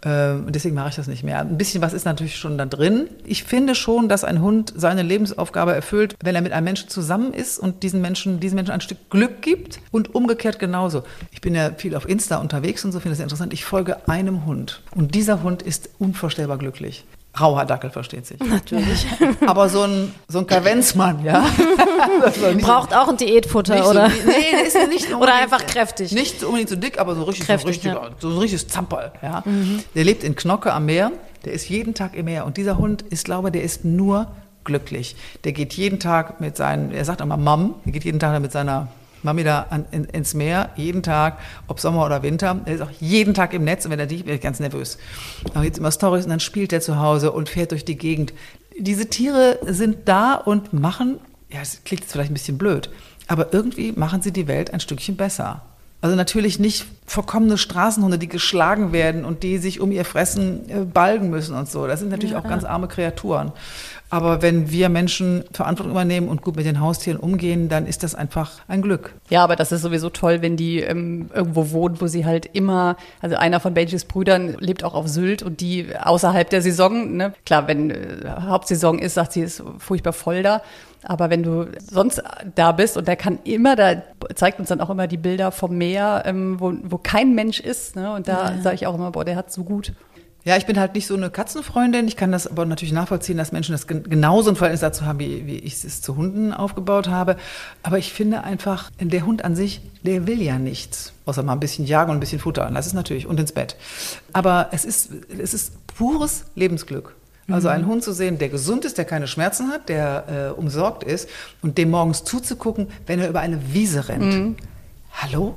Ähm, Und deswegen mache ich das nicht mehr. Ein bisschen was ist natürlich schon da drin. Ich finde schon, dass ein Hund seine Lebensaufgabe erfüllt, wenn er mit einem Menschen zusammen ist und diesen Menschen, diesen Menschen ein Stück Glück gibt und umgekehrt genauso. Ich bin ja viel auf Insta unterwegs und so finde ich das interessant. Ich folge einem Hund und dieser Hund ist unvorstellbar glücklich. Rauer Dackel versteht sich. Natürlich. Aber so ein, so ein Kavenzmann, ja. Nicht so- Braucht auch ein Diätfutter, oder? So, nee, der ist ja nicht Oder einfach kräftig. Nicht unbedingt so dick, aber so richtig, Kräftig, so, ein richtiger, so ein richtiges Zamperl. Ja. Der lebt in Knocke am Meer, der ist jeden Tag im Meer. Und dieser Hund ist, glaube ich, der ist nur glücklich. Der geht jeden Tag mit seinen, er sagt immer Mom, der geht jeden Tag mit seiner Mami da an, in, ins Meer, jeden Tag, ob Sommer oder Winter. Er ist auch jeden Tag im Netz und wenn er dich, wird er ganz nervös. Dann gibt immer Stories und dann spielt er zu Hause und fährt durch die Gegend. Diese Tiere sind da und machen, ja, es klingt jetzt vielleicht ein bisschen blöd, aber irgendwie machen sie die Welt ein Stückchen besser. Also natürlich nicht verkommene Straßenhunde, die geschlagen werden und die sich um ihr Fressen äh, balgen müssen und so. Das sind natürlich auch ganz arme Kreaturen. Aber wenn wir Menschen Verantwortung übernehmen und gut mit den Haustieren umgehen, dann ist das einfach ein Glück. Ja, aber das ist sowieso toll, wenn die ähm, irgendwo wohnen, wo sie halt immer, also einer von Benjis Brüdern lebt auch auf Sylt und die außerhalb der Saison, ne? Klar, wenn äh, Hauptsaison ist, sagt sie, ist furchtbar voll da. Aber wenn du sonst da bist und der kann immer, da zeigt uns dann auch immer die Bilder vom Meer, ähm, wo, wo kein Mensch ist. Ne? Und da sage ich auch immer, boah, der hat so gut. Ja, ich bin halt nicht so eine Katzenfreundin. Ich kann das aber natürlich nachvollziehen, dass Menschen das gen genauso ein Verhältnis dazu haben, wie, wie ich es zu Hunden aufgebaut habe. Aber ich finde einfach, der Hund an sich, der will ja nichts. Außer mal ein bisschen jagen und ein bisschen Futter. Das ist natürlich, und ins Bett. Aber es ist, es ist pures Lebensglück. Also einen Hund zu sehen, der gesund ist, der keine Schmerzen hat, der äh, umsorgt ist und dem morgens zuzugucken, wenn er über eine Wiese rennt. Hallo?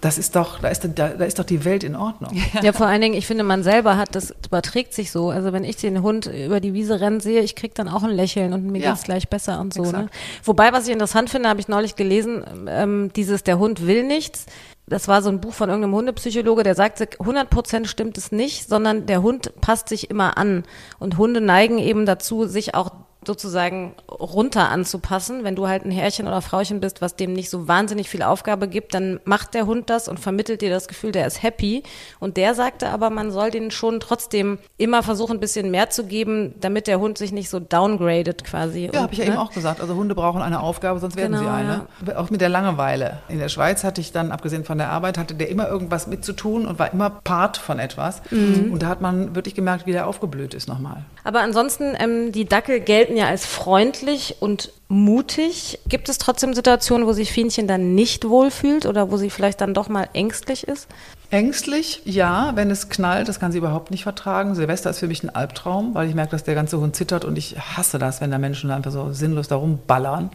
Das ist doch, da ist, da, da ist doch die Welt in Ordnung. Ja, vor allen Dingen, ich finde, man selber hat, das überträgt sich so. Also wenn ich den Hund über die Wiese rennen sehe, ich krieg dann auch ein Lächeln und mir Ja. geht's gleich besser und so. Ne? Wobei, was ich interessant finde, habe ich neulich gelesen, ähm, dieses Der Hund will nichts. Das war so ein Buch von irgendeinem Hundepsychologe, der sagte, 100 Prozent stimmt es nicht, sondern der Hund passt sich immer an. Und Hunde neigen eben dazu, sich auch sozusagen runter anzupassen. Wenn du halt ein Herrchen oder Frauchen bist, was dem nicht so wahnsinnig viel Aufgabe gibt, dann macht der Hund das und vermittelt dir das Gefühl, der ist happy. Und der sagte aber, man soll den schon trotzdem immer versuchen, ein bisschen mehr zu geben, damit der Hund sich nicht so downgradet quasi. Ja, habe ich ja ne? eben auch gesagt. Also Hunde brauchen eine Aufgabe, sonst werden Genau, sie eine. Auch mit der Langeweile. In der Schweiz hatte ich dann, abgesehen von der Arbeit, hatte der immer irgendwas mitzutun und war immer Part von etwas. Mhm. Und da hat man wirklich gemerkt, wie der aufgeblüht ist nochmal. Aber ansonsten, ähm, die Dackel gelten ja als freundlich und mutig. Gibt es trotzdem Situationen, wo sich Fienchen dann nicht wohlfühlt oder wo sie vielleicht dann doch mal ängstlich ist? Ängstlich, ja, wenn es knallt, das kann sie überhaupt nicht vertragen. Silvester ist für mich ein Albtraum, weil ich merke, dass der ganze Hund zittert und ich hasse das, wenn da Menschen einfach so sinnlos da rumballern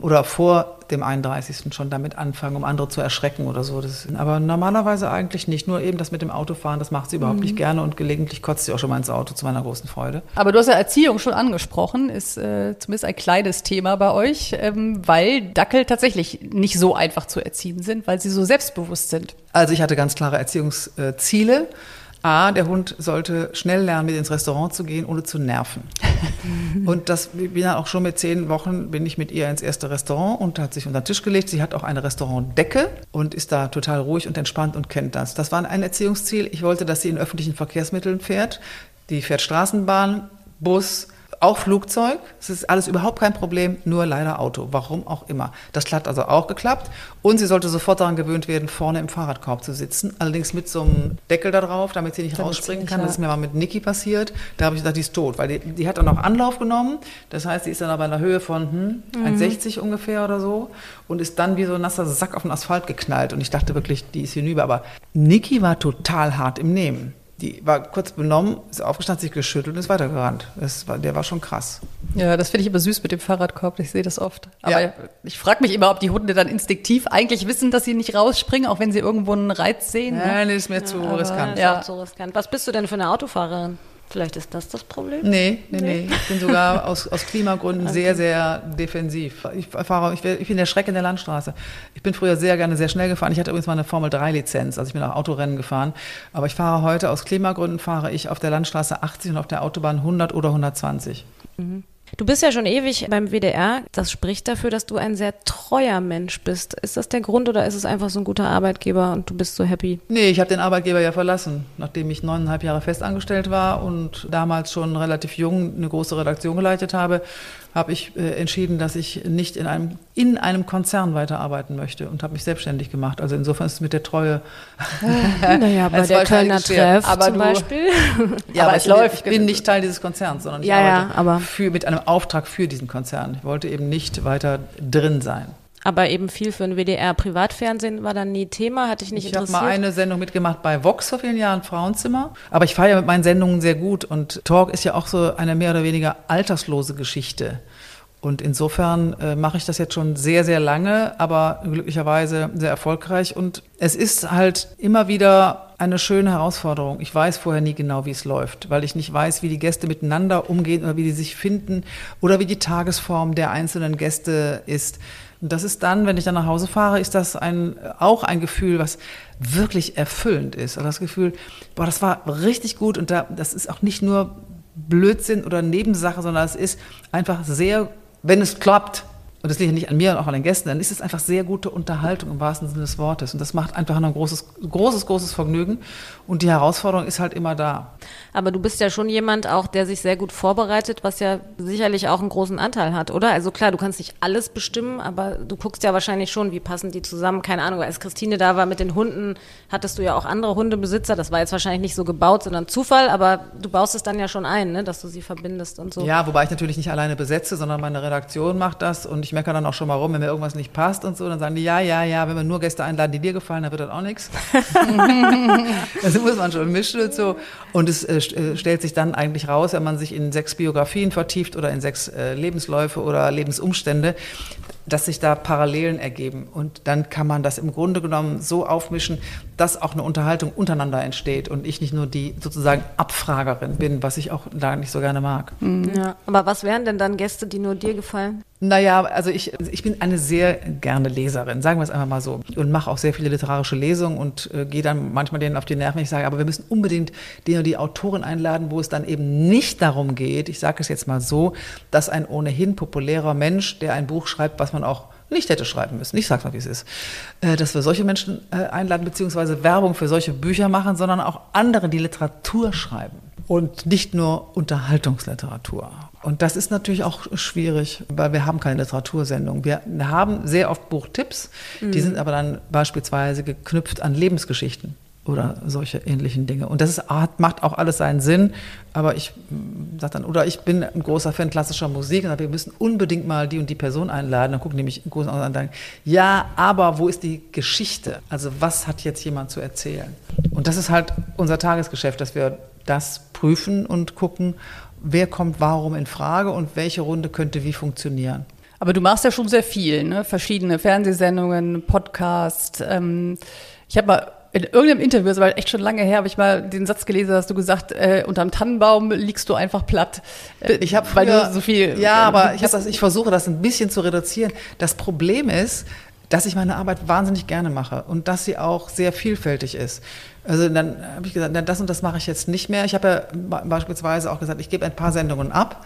oder vor dem 31. schon damit anfangen, um andere zu erschrecken oder so. Das, aber normalerweise eigentlich nicht. Nur eben das mit dem Autofahren, das macht sie überhaupt nicht gerne und gelegentlich kotzt sie auch schon mal ins Auto zu meiner großen Freude. Aber du hast ja Erziehung schon angesprochen, ist äh, zumindest ein kleines Thema bei euch, ähm, weil Dackel tatsächlich nicht so einfach zu erziehen sind, weil sie so selbstbewusst sind. Also ich hatte ganz klare Erziehungsziele. A, der Hund sollte schnell lernen, mit ins Restaurant zu gehen, ohne zu nerven. und das bin dann auch schon mit zehn Wochen bin ich mit ihr ins erste Restaurant und hat sich unter den Tisch gelegt. Sie hat auch eine Restaurantdecke und ist da total ruhig und entspannt und kennt das. Das war ein Erziehungsziel. Ich wollte, dass sie in öffentlichen Verkehrsmitteln fährt. Die fährt Straßenbahn, Bus, auch Flugzeug, es ist alles überhaupt kein Problem, nur leider Auto, warum auch immer. Das hat also auch geklappt. Und sie sollte sofort daran gewöhnt werden, vorne im Fahrradkorb zu sitzen, allerdings mit so einem Deckel da drauf, damit sie nicht damit rausspringen kann. Das ist mir mal mit Niki passiert, da habe ich gesagt, die ist tot, weil die, die hat dann auch Anlauf genommen, das heißt, sie ist dann aber in der Höhe von hm, mhm. 1,60 ungefähr oder so und ist dann wie so ein nasser Sack auf den Asphalt geknallt. Und ich dachte wirklich, die ist hinüber, aber Niki war total hart im Nehmen die war kurz benommen, ist aufgestanden, sich geschüttelt und ist weitergerannt. Das war, der war schon krass. Ja, das finde ich immer süß mit dem Fahrradkorb. Ich sehe das oft. Aber ja. ich frage mich immer, ob die Hunde dann instinktiv eigentlich wissen, dass sie nicht rausspringen, auch wenn sie irgendwo einen Reiz sehen. Ne? Nein, ist mir ja, zu riskant. Ja. zu riskant. Was bist du denn für eine Autofahrerin? Vielleicht ist das das Problem? Nee, nee, nee. Ich bin sogar aus, aus Klimagründen okay. sehr, sehr defensiv. Ich, fahre, ich, ich bin der Schreck in der Landstraße. Ich bin früher sehr gerne sehr schnell gefahren. Ich hatte übrigens mal eine Formel-3-Lizenz, also ich bin auch Autorennen gefahren. Aber ich fahre heute aus Klimagründen, fahre ich auf der Landstraße 80 und auf der Autobahn 100 oder 120. Mhm. Du bist ja schon ewig beim WDR. Das spricht dafür, dass du ein sehr treuer Mensch bist. Ist das der Grund oder ist es einfach so ein guter Arbeitgeber und du bist so happy? Nee, ich habe den Arbeitgeber ja verlassen, nachdem ich neuneinhalb Jahre festangestellt war und damals schon relativ jung eine große Redaktion geleitet habe habe ich äh, entschieden, dass ich nicht in einem, in einem Konzern weiterarbeiten möchte und habe mich selbstständig gemacht. Also insofern ist es mit der Treue. naja, bei der Kölner Treff aber zum du, Beispiel. ja, aber, aber es läuft. Ich bin nicht Teil dieses Konzerns, sondern ich ja, arbeite ja, aber für, mit einem Auftrag für diesen Konzern. Ich wollte eben nicht weiter drin sein. Aber eben viel für ein WDR. Privatfernsehen war dann nie Thema, hatte ich nicht ich interessiert. Ich habe mal eine Sendung mitgemacht bei Vox vor vielen Jahren, Frauenzimmer. Aber ich fahre ja mit meinen Sendungen sehr gut und Talk ist ja auch so eine mehr oder weniger alterslose Geschichte. Und insofern äh, mache ich das jetzt schon sehr, sehr lange, aber glücklicherweise sehr erfolgreich. Und es ist halt immer wieder eine schöne Herausforderung. Ich weiß vorher nie genau, wie es läuft, weil ich nicht weiß, wie die Gäste miteinander umgehen oder wie die sich finden oder wie die Tagesform der einzelnen Gäste ist. Und das ist dann, wenn ich dann nach Hause fahre, ist das ein, auch ein Gefühl, was wirklich erfüllend ist. Also das Gefühl, boah, das war richtig gut und da, das ist auch nicht nur Blödsinn oder Nebensache, sondern es ist einfach sehr wenn es klappt, und das liegt nicht an mir und auch an den Gästen, dann ist es einfach sehr gute Unterhaltung im wahrsten Sinne des Wortes. Und das macht einfach ein großes, großes, großes Vergnügen. Und die Herausforderung ist halt immer da. Aber du bist ja schon jemand auch, der sich sehr gut vorbereitet, was ja sicherlich auch einen großen Anteil hat, oder? Also klar, du kannst nicht alles bestimmen, aber du guckst ja wahrscheinlich schon, wie passen die zusammen. Keine Ahnung, als Christine da war mit den Hunden, hattest du ja auch andere Hundebesitzer. Das war jetzt wahrscheinlich nicht so gebaut, sondern Zufall, aber du baust es dann ja schon ein, ne? dass du sie verbindest und so. Ja, wobei ich natürlich nicht alleine besetze, sondern meine Redaktion macht das und ich meckere dann auch schon mal rum, wenn mir irgendwas nicht passt und so, dann sagen die, ja, ja, ja, wenn wir nur Gäste einladen, die dir gefallen, dann wird das auch nichts. also muss man schon mischen und so. Und es äh, äh, stellt sich dann eigentlich raus, wenn man sich in sechs Biografien vertieft oder in sechs äh, Lebensläufe oder Lebensumstände, dass sich da Parallelen ergeben. Und dann kann man das im Grunde genommen so aufmischen, dass auch eine Unterhaltung untereinander entsteht und ich nicht nur die sozusagen Abfragerin bin, was ich auch da nicht so gerne mag. Mhm. Ja, aber was wären denn dann Gäste, die nur dir gefallen? Naja, also ich, ich bin eine sehr gerne Leserin, sagen wir es einfach mal so. Und mache auch sehr viele literarische Lesungen und äh, gehe dann manchmal denen auf die Nerven, wenn ich sage, aber wir müssen unbedingt den oder die Autorin einladen, wo es dann eben nicht darum geht, ich sage es jetzt mal so, dass ein ohnehin populärer Mensch, der ein Buch schreibt, was man auch nicht hätte schreiben müssen. Ich sage mal, wie es ist. Äh, dass wir solche Menschen äh, einladen, beziehungsweise Werbung für solche Bücher machen, sondern auch andere, die Literatur schreiben. Und nicht nur Unterhaltungsliteratur. Und das ist natürlich auch schwierig, weil wir haben keine Literatursendung. Wir haben sehr oft Buchtipps, mhm. die sind aber dann beispielsweise geknüpft an Lebensgeschichten oder solche ähnlichen Dinge. Und das ist, macht auch alles seinen Sinn. Aber ich mm, sage dann, oder ich bin ein großer Fan klassischer Musik und sage, wir müssen unbedingt mal die und die Person einladen. Dann gucken die mich groß an und sagen, ja, aber wo ist die Geschichte? Also was hat jetzt jemand zu erzählen? Und das ist halt unser Tagesgeschäft, dass wir das prüfen und gucken, wer kommt warum in Frage und welche Runde könnte wie funktionieren. Aber du machst ja schon sehr viel, ne? verschiedene Fernsehsendungen, Podcast. Ähm, ich habe mal in irgendeinem Interview, das war echt schon lange her, habe ich mal den Satz gelesen, hast du gesagt, äh, unterm Tannenbaum liegst du einfach platt. Äh, ich habe weil du so viel. Ja, äh, aber ich, das, ich versuche das ein bisschen zu reduzieren. Das Problem ist, dass ich meine Arbeit wahnsinnig gerne mache und dass sie auch sehr vielfältig ist. Also dann habe ich gesagt, na, das und das mache ich jetzt nicht mehr. Ich habe ja beispielsweise auch gesagt, ich gebe ein paar Sendungen ab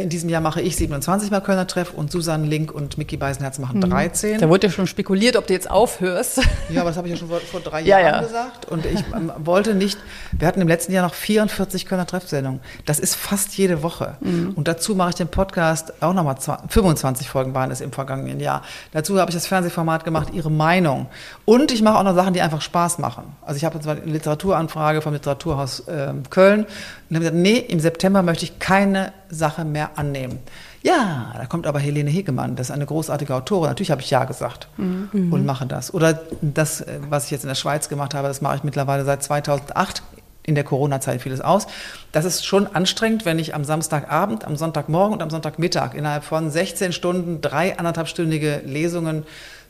in diesem Jahr mache ich 27 Mal Kölner Treff und Susanne Link und Mickey Beisenherz machen 13. Mhm. Da wurde ja schon spekuliert, ob du jetzt aufhörst. Ja, aber das habe ich ja schon vor, vor drei Ja, Jahren ja. gesagt. Und ich ähm, wollte nicht, wir hatten im letzten Jahr noch 44 Kölner Treffsendungen. Das ist fast jede Woche. Mhm. Und dazu mache ich den Podcast auch nochmal 25 Folgen waren es im vergangenen Jahr. Dazu habe ich das Fernsehformat gemacht, Ihre Meinung. Und ich mache auch noch Sachen, die einfach Spaß machen. Also ich habe jetzt mal eine Literaturanfrage vom Literaturhaus ähm, Köln und habe gesagt, nee, im September möchte ich keine Sache mehr annehmen. Ja, da kommt aber Helene Hegemann, das ist eine großartige Autorin. Natürlich habe ich Ja gesagt und mache das. Oder das, äh, was ich jetzt in der Schweiz gemacht habe, das mache ich mittlerweile seit 2008. In der Corona-Zeit fiel es aus. Das ist schon anstrengend, wenn ich am Samstagabend, am Sonntagmorgen und am Sonntagmittag innerhalb von 16 Stunden drei anderthalbstündige Lesungen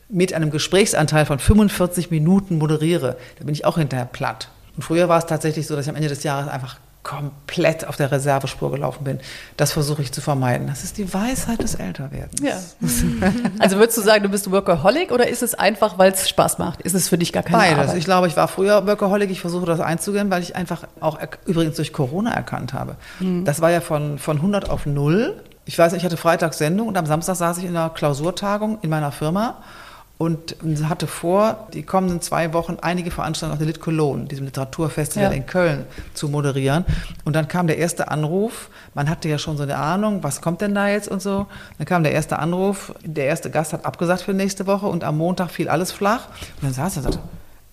mit einem Gesprächsanteil von 45 Minuten moderiere. Da bin ich auch hinterher platt. Und früher war es tatsächlich so, dass ich am Ende des Jahres einfach komplett auf der Reservespur gelaufen bin. Das versuche ich zu vermeiden. Das ist die Weisheit des Älterwerdens. Ja. Also würdest du sagen, du bist Workaholic oder ist es einfach, weil es Spaß macht? Ist es für dich gar keine Beides. Arbeit? Ich glaube, ich war früher Workaholic. Ich versuche das einzugehen, weil ich einfach auch übrigens durch Corona erkannt habe. Das war ja von, von 100 auf 0. Ich weiß ich hatte Freitags Sendung und am Samstag saß ich in einer Klausurtagung in meiner Firma und hatte vor, die kommenden zwei Wochen einige Veranstaltungen auf der Lit Cologne, diesem Literaturfestival Ja. in Köln, zu moderieren. Und dann kam der erste Anruf. Man hatte ja schon so eine Ahnung, was kommt denn da jetzt und so. Dann kam der erste Anruf. Der erste Gast hat abgesagt für nächste Woche und am Montag fiel alles flach. Und dann saß er und sagte,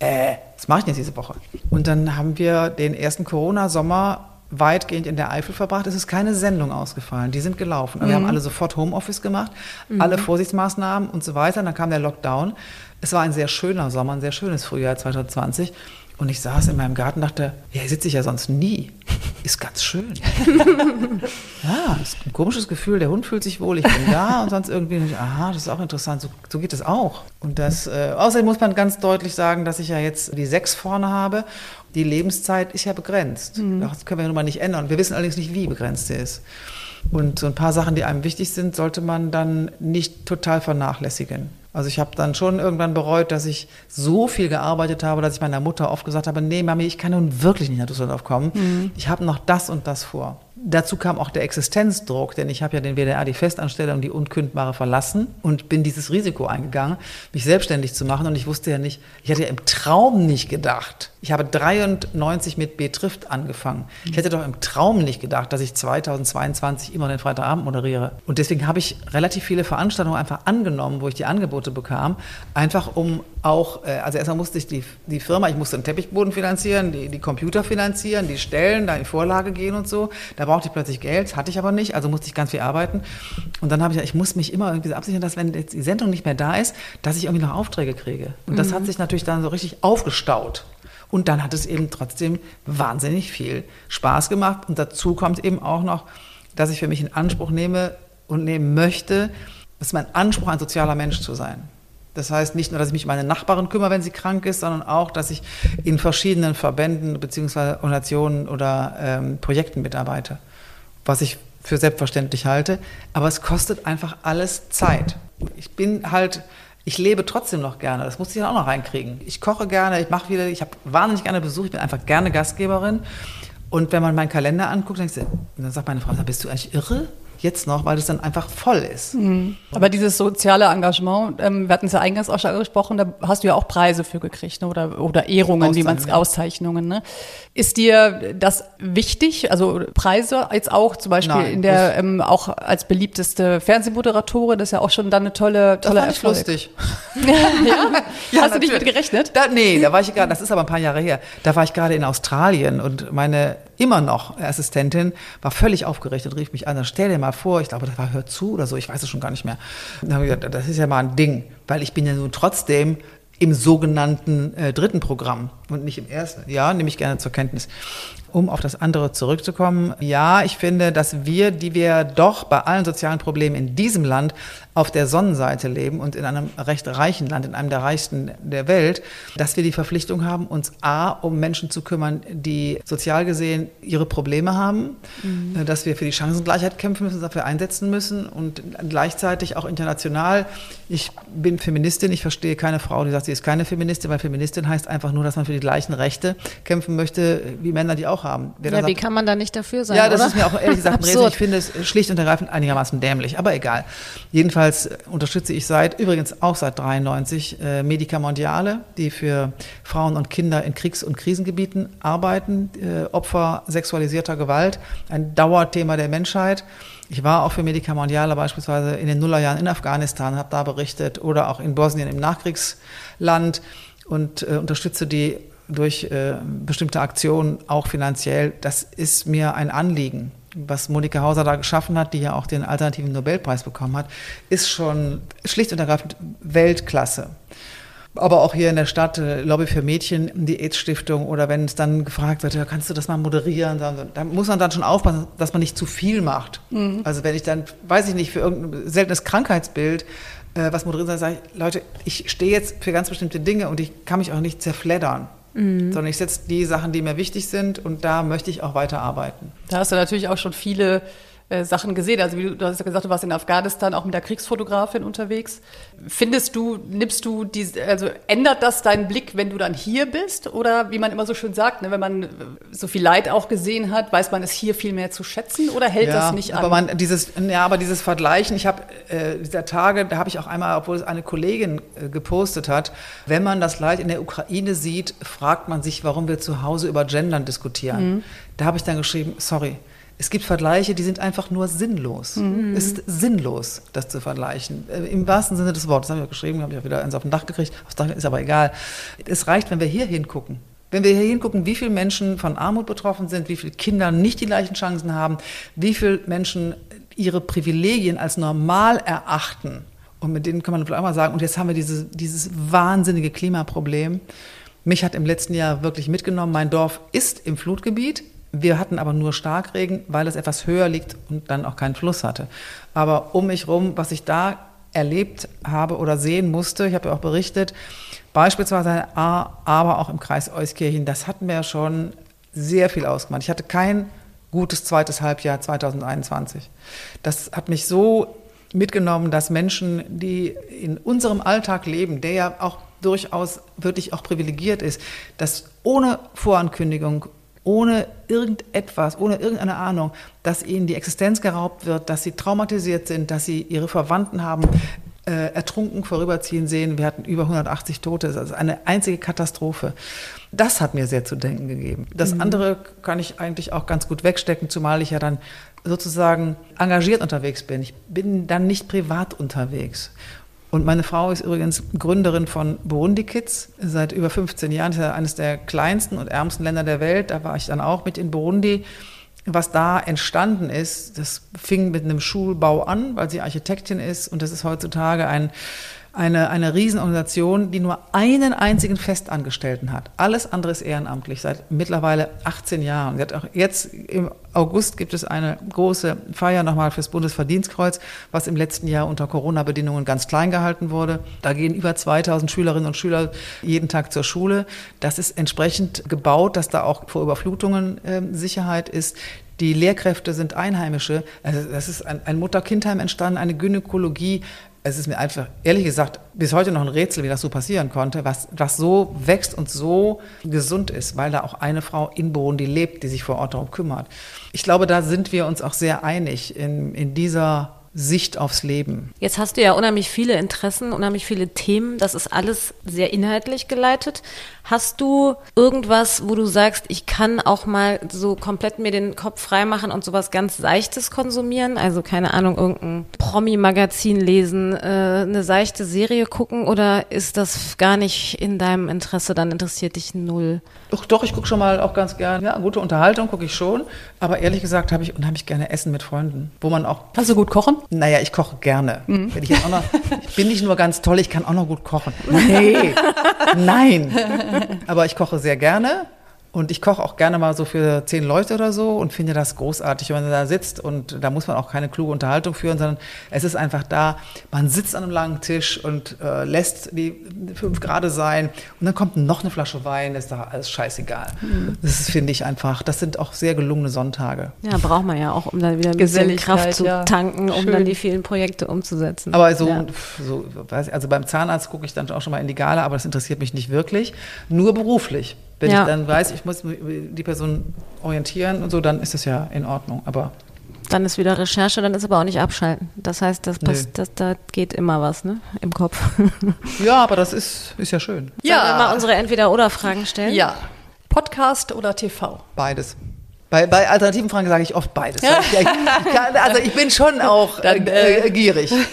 äh, was mache ich denn jetzt diese Woche? Und dann haben wir den ersten Corona-Sommer weitgehend in der Eifel verbracht. Es ist keine Sendung ausgefallen, die sind gelaufen. Wir haben alle sofort Homeoffice gemacht, alle Vorsichtsmaßnahmen und so weiter. Und dann kam der Lockdown. Es war ein sehr schöner Sommer, ein sehr schönes Frühjahr 2020. Und ich saß in meinem Garten und dachte, ja, hier sitze ich ja sonst nie. Ist ganz schön. ja, ist ein komisches Gefühl. Der Hund fühlt sich wohl, ich bin da und sonst irgendwie. Aha, das ist auch interessant. So, so geht es auch. Und das, äh, außerdem muss man ganz deutlich sagen, dass ich ja jetzt die sechs vorne habe. Die Lebenszeit ist ja begrenzt. Das können wir nun mal nicht ändern. Wir wissen allerdings nicht, wie begrenzt sie ist. Und so ein paar Sachen, die einem wichtig sind, sollte man dann nicht total vernachlässigen. Also ich habe dann schon irgendwann bereut, dass ich so viel gearbeitet habe, dass ich meiner Mutter oft gesagt habe, nee, Mami, ich kann nun wirklich nicht nach Düsseldorf kommen. Ich habe noch das und das vor. Dazu kam auch der Existenzdruck, denn ich habe ja den WDR, die Festanstellung, die Unkündbare verlassen und bin dieses Risiko eingegangen, mich selbstständig zu machen. Und ich wusste ja nicht, ich hatte ja im Traum nicht gedacht. Ich habe 93 mit Betrifft angefangen. Ich hätte doch im Traum nicht gedacht, dass ich 2022 immer den Freitagabend moderiere. Und deswegen habe ich relativ viele Veranstaltungen einfach angenommen, wo ich die Angebote bekam, einfach um auch, äh, also erstmal musste ich die, die Firma, ich musste den Teppichboden finanzieren, die, die Computer finanzieren, die Stellen, da in Vorlage gehen und so. Da brauchte ich plötzlich Geld, hatte ich aber nicht, also musste ich ganz viel arbeiten. Und dann habe ich gesagt, ich muss mich immer irgendwie so absichern, dass wenn jetzt die Sendung nicht mehr da ist, dass ich irgendwie noch Aufträge kriege. Und das hat sich natürlich dann so richtig aufgestaut. Und dann hat es eben trotzdem wahnsinnig viel Spaß gemacht. Und dazu kommt eben auch noch, dass ich für mich in Anspruch nehme und nehmen möchte, das ist mein Anspruch, ein sozialer Mensch zu sein. Das heißt nicht nur, dass ich mich um meine Nachbarin kümmere, wenn sie krank ist, sondern auch, dass ich in verschiedenen Verbänden bzw. Organisationen oder ähm, Projekten mitarbeite, was ich für selbstverständlich halte. Aber es kostet einfach alles Zeit. Ich bin halt, ich lebe trotzdem noch gerne. Das muss ich dann auch noch reinkriegen. Ich koche gerne, ich mache wieder, ich habe wahnsinnig gerne Besuch, ich bin einfach gerne Gastgeberin. Und wenn man meinen Kalender anguckt, dann, sagt meine Frau, bist du eigentlich irre? Jetzt noch, weil es dann einfach voll ist. Aber dieses soziale Engagement, ähm, wir hatten es ja eingangs auch schon angesprochen, da hast du ja auch Preise für gekriegt ne? oder, oder Ehrungen, wie man es Auszeichnungen. Auszeichnungen. Ne? Ist dir das wichtig? Also Preise jetzt auch zum Beispiel Nein, in der ähm, auch als beliebteste Fernsehmoderatorin, das ist ja auch schon dann eine tolle Das tolle fand ich lustig. ja? Hast du nicht mit natürlich. gerechnet? Da, nee, da war ich gerade, das ist aber ein paar Jahre her, da war ich gerade in Australien und meine immer noch Assistentin war völlig aufgeregt und rief mich an, stell dir mal vor, ich glaube, das war Hör zu oder so, ich weiß es schon gar nicht mehr. Dann habe ich gesagt, das ist ja mal ein Ding, weil ich bin ja nun trotzdem im sogenannten äh, dritten Programm und nicht im ersten. Ja, nehme ich gerne zur Kenntnis. Um auf das andere zurückzukommen, ja, ich finde, dass wir, die wir doch bei allen sozialen Problemen in diesem Land auf der Sonnenseite leben und in einem recht reichen Land, in einem der reichsten der Welt, dass wir die Verpflichtung haben, uns A, um Menschen zu kümmern, die sozial gesehen ihre Probleme haben, mhm. dass wir für die Chancengleichheit kämpfen müssen, dafür einsetzen müssen und gleichzeitig auch international. Ich bin Feministin, ich verstehe keine Frau, die sagt, sie ist keine Feministin, weil Feministin heißt einfach nur, dass man für die gleichen Rechte kämpfen möchte, wie Männer die auch haben. Wer ja, wie sagt, kann man da nicht dafür sein? Ja, das oder? ist mir auch ehrlich gesagt, Resi, ich finde es schlicht und ergreifend einigermaßen dämlich, aber egal. Jedenfalls unterstütze ich seit, übrigens auch seit 93, äh, Medica Mondiale, die für Frauen und Kinder in Kriegs- und Krisengebieten arbeiten, äh, Opfer sexualisierter Gewalt, ein Dauerthema der Menschheit. Ich war auch für Medica Mondiale beispielsweise in den Nullerjahren in Afghanistan, habe da berichtet oder auch in Bosnien im Nachkriegsland und äh, unterstütze die durch äh, bestimmte Aktionen auch finanziell. Das ist mir ein Anliegen. Was Monika Hauser da geschaffen hat, die ja auch den alternativen Nobelpreis bekommen hat, ist schon schlicht und ergreifend Weltklasse. Aber auch hier in der Stadt, äh, Lobby für Mädchen, die AIDS-Stiftung oder wenn es dann gefragt wird, ja, kannst du das mal moderieren, dann, da muss man dann schon aufpassen, dass man nicht zu viel macht. Mhm. Also wenn ich dann, weiß ich nicht, für irgendein seltenes Krankheitsbild äh, was moderieren soll, sage ich, Leute, ich stehe jetzt für ganz bestimmte Dinge und ich kann mich auch nicht zerfleddern. Mhm. Sondern ich setze die Sachen, die mir wichtig sind und da möchte ich auch weiterarbeiten. Da hast du natürlich auch schon viele äh, Sachen gesehen. Also wie du, du hast ja gesagt, du warst in Afghanistan auch mit der Kriegsfotografin unterwegs. Findest du, nimmst du diese, also ändert das deinen Blick, wenn du dann hier bist? Oder wie man immer so schön sagt, ne, wenn man so viel Leid auch gesehen hat, weiß man es hier viel mehr zu schätzen oder hält ja, das nicht an? Aber man, dieses, ja, aber dieses Vergleichen, ich habe äh, dieser Tage, da habe ich auch einmal, obwohl es eine Kollegin äh, gepostet hat, wenn man das Leid in der Ukraine sieht, fragt man sich, warum wir zu Hause über Gendern diskutieren. Mhm. Da habe ich dann geschrieben, sorry, es gibt Vergleiche, die sind einfach nur sinnlos. Mhm. Es ist sinnlos, das zu vergleichen. Äh, Im wahrsten Sinne des Wortes. Das habe ich auch geschrieben, habe ich auch wieder eins auf dem Dach gekriegt. Aufs Dach ist aber egal. Es reicht, wenn wir hier hingucken. Wenn wir hier hingucken, wie viele Menschen von Armut betroffen sind, wie viele Kinder nicht die gleichen Chancen haben, wie viele Menschen ihre Privilegien als normal erachten. Und mit denen kann man vielleicht auch mal sagen, und jetzt haben wir diese, dieses wahnsinnige Klimaproblem. Mich hat im letzten Jahr wirklich mitgenommen. Mein Dorf ist im Flutgebiet. Wir hatten aber nur Starkregen, weil es etwas höher liegt und dann auch keinen Fluss hatte. Aber um mich rum, was ich da erlebt habe oder sehen musste, ich habe ja auch berichtet, beispielsweise aber auch im Kreis Euskirchen, das hat mir schon sehr viel ausgemacht. Ich hatte kein gutes zweites Halbjahr 2021. Das hat mich so mitgenommen, dass Menschen, die in unserem Alltag leben, der ja auch durchaus wirklich auch privilegiert ist, dass ohne Vorankündigung, ohne irgendetwas, ohne irgendeine Ahnung, dass ihnen die Existenz geraubt wird, dass sie traumatisiert sind, dass sie ihre Verwandten haben äh, ertrunken vorüberziehen sehen. Wir hatten über 180 Tote. Das ist eine einzige Katastrophe. Das hat mir sehr zu denken gegeben. Das mhm. andere kann ich eigentlich auch ganz gut wegstecken, zumal ich ja dann sozusagen engagiert unterwegs bin. Ich bin dann nicht privat unterwegs. Und meine Frau ist übrigens Gründerin von Burundi Kids seit über 15 Jahren. Das ist ja eines der kleinsten und ärmsten Länder der Welt. Da war ich dann auch mit in Burundi. Was da entstanden ist, das fing mit einem Schulbau an, weil sie Architektin ist. Und das ist heutzutage ein eine, eine Riesenorganisation, die nur einen einzigen Festangestellten hat. Alles andere ist ehrenamtlich, seit mittlerweile 18 Jahren. jetzt im August gibt es eine große Feier nochmal fürs Bundesverdienstkreuz, was im letzten Jahr unter Corona-Bedingungen ganz klein gehalten wurde. Da gehen über 2000 Schülerinnen und Schüler jeden Tag zur Schule. Das ist entsprechend gebaut, dass da auch vor Überflutungen äh, Sicherheit ist. Die Lehrkräfte sind Einheimische. Also das ist ein, ein Mutter-Kind-Heim entstanden, eine Gynäkologie, es ist mir einfach, ehrlich gesagt, bis heute noch ein Rätsel, wie das so passieren konnte, was, was so wächst und so gesund ist, weil da auch eine Frau in Burundi lebt, die sich vor Ort darum kümmert. Ich glaube, da sind wir uns auch sehr einig in, in dieser Sicht aufs Leben. Jetzt hast du ja unheimlich viele Interessen, unheimlich viele Themen. Das ist alles sehr inhaltlich geleitet. Hast du irgendwas, wo du sagst, ich kann auch mal so komplett mir den Kopf freimachen und sowas ganz Seichtes konsumieren? Also keine Ahnung, irgendein Promi-Magazin lesen, äh, eine seichte Serie gucken oder ist das gar nicht in deinem Interesse? Dann interessiert dich null. Doch, doch ich gucke schon mal auch ganz gerne. Ja, gute Unterhaltung gucke ich schon. Aber ehrlich gesagt habe ich unheimlich gerne Essen mit Freunden, wo man auch. Kannst du gut kochen? Naja, ich koche gerne. Mhm. Wenn ich, jetzt auch noch, ich bin nicht nur ganz toll, ich kann auch noch gut kochen. Nee, nein. Aber ich koche sehr gerne Und ich koche auch gerne mal so für zehn Leute oder so und finde das großartig, wenn man da sitzt und da muss man auch keine kluge Unterhaltung führen, sondern es ist einfach da, man sitzt an einem langen Tisch und äh, lässt die fünf Grade sein und dann kommt noch eine Flasche Wein, ist da alles scheißegal. Mhm. Das finde ich einfach, das sind auch sehr gelungene Sonntage. Ja, braucht man ja auch, um dann wieder ein bisschen Kraft zu ja. tanken, um Schön. dann die vielen Projekte umzusetzen. Aber so, ja. so also beim Zahnarzt gucke ich dann auch schon mal in die Gala, aber das interessiert mich nicht wirklich, nur beruflich. Wenn ja. ich dann weiß, ich muss die Person orientieren und so, dann ist das ja in Ordnung. Aber dann ist wieder Recherche, dann ist aber auch nicht abschalten. Das heißt, das, nee. das, da geht immer was ne? im Kopf. ja, aber das ist, ist ja schön. Ja. Sollen wir mal unsere Entweder-Oder-Fragen stellen? Ja. Podcast oder TV? Beides. Bei, bei alternativen Fragen sage ich oft beides. Ja. Ich, ich kann, also ich bin schon auch dann, äh, äh gierig.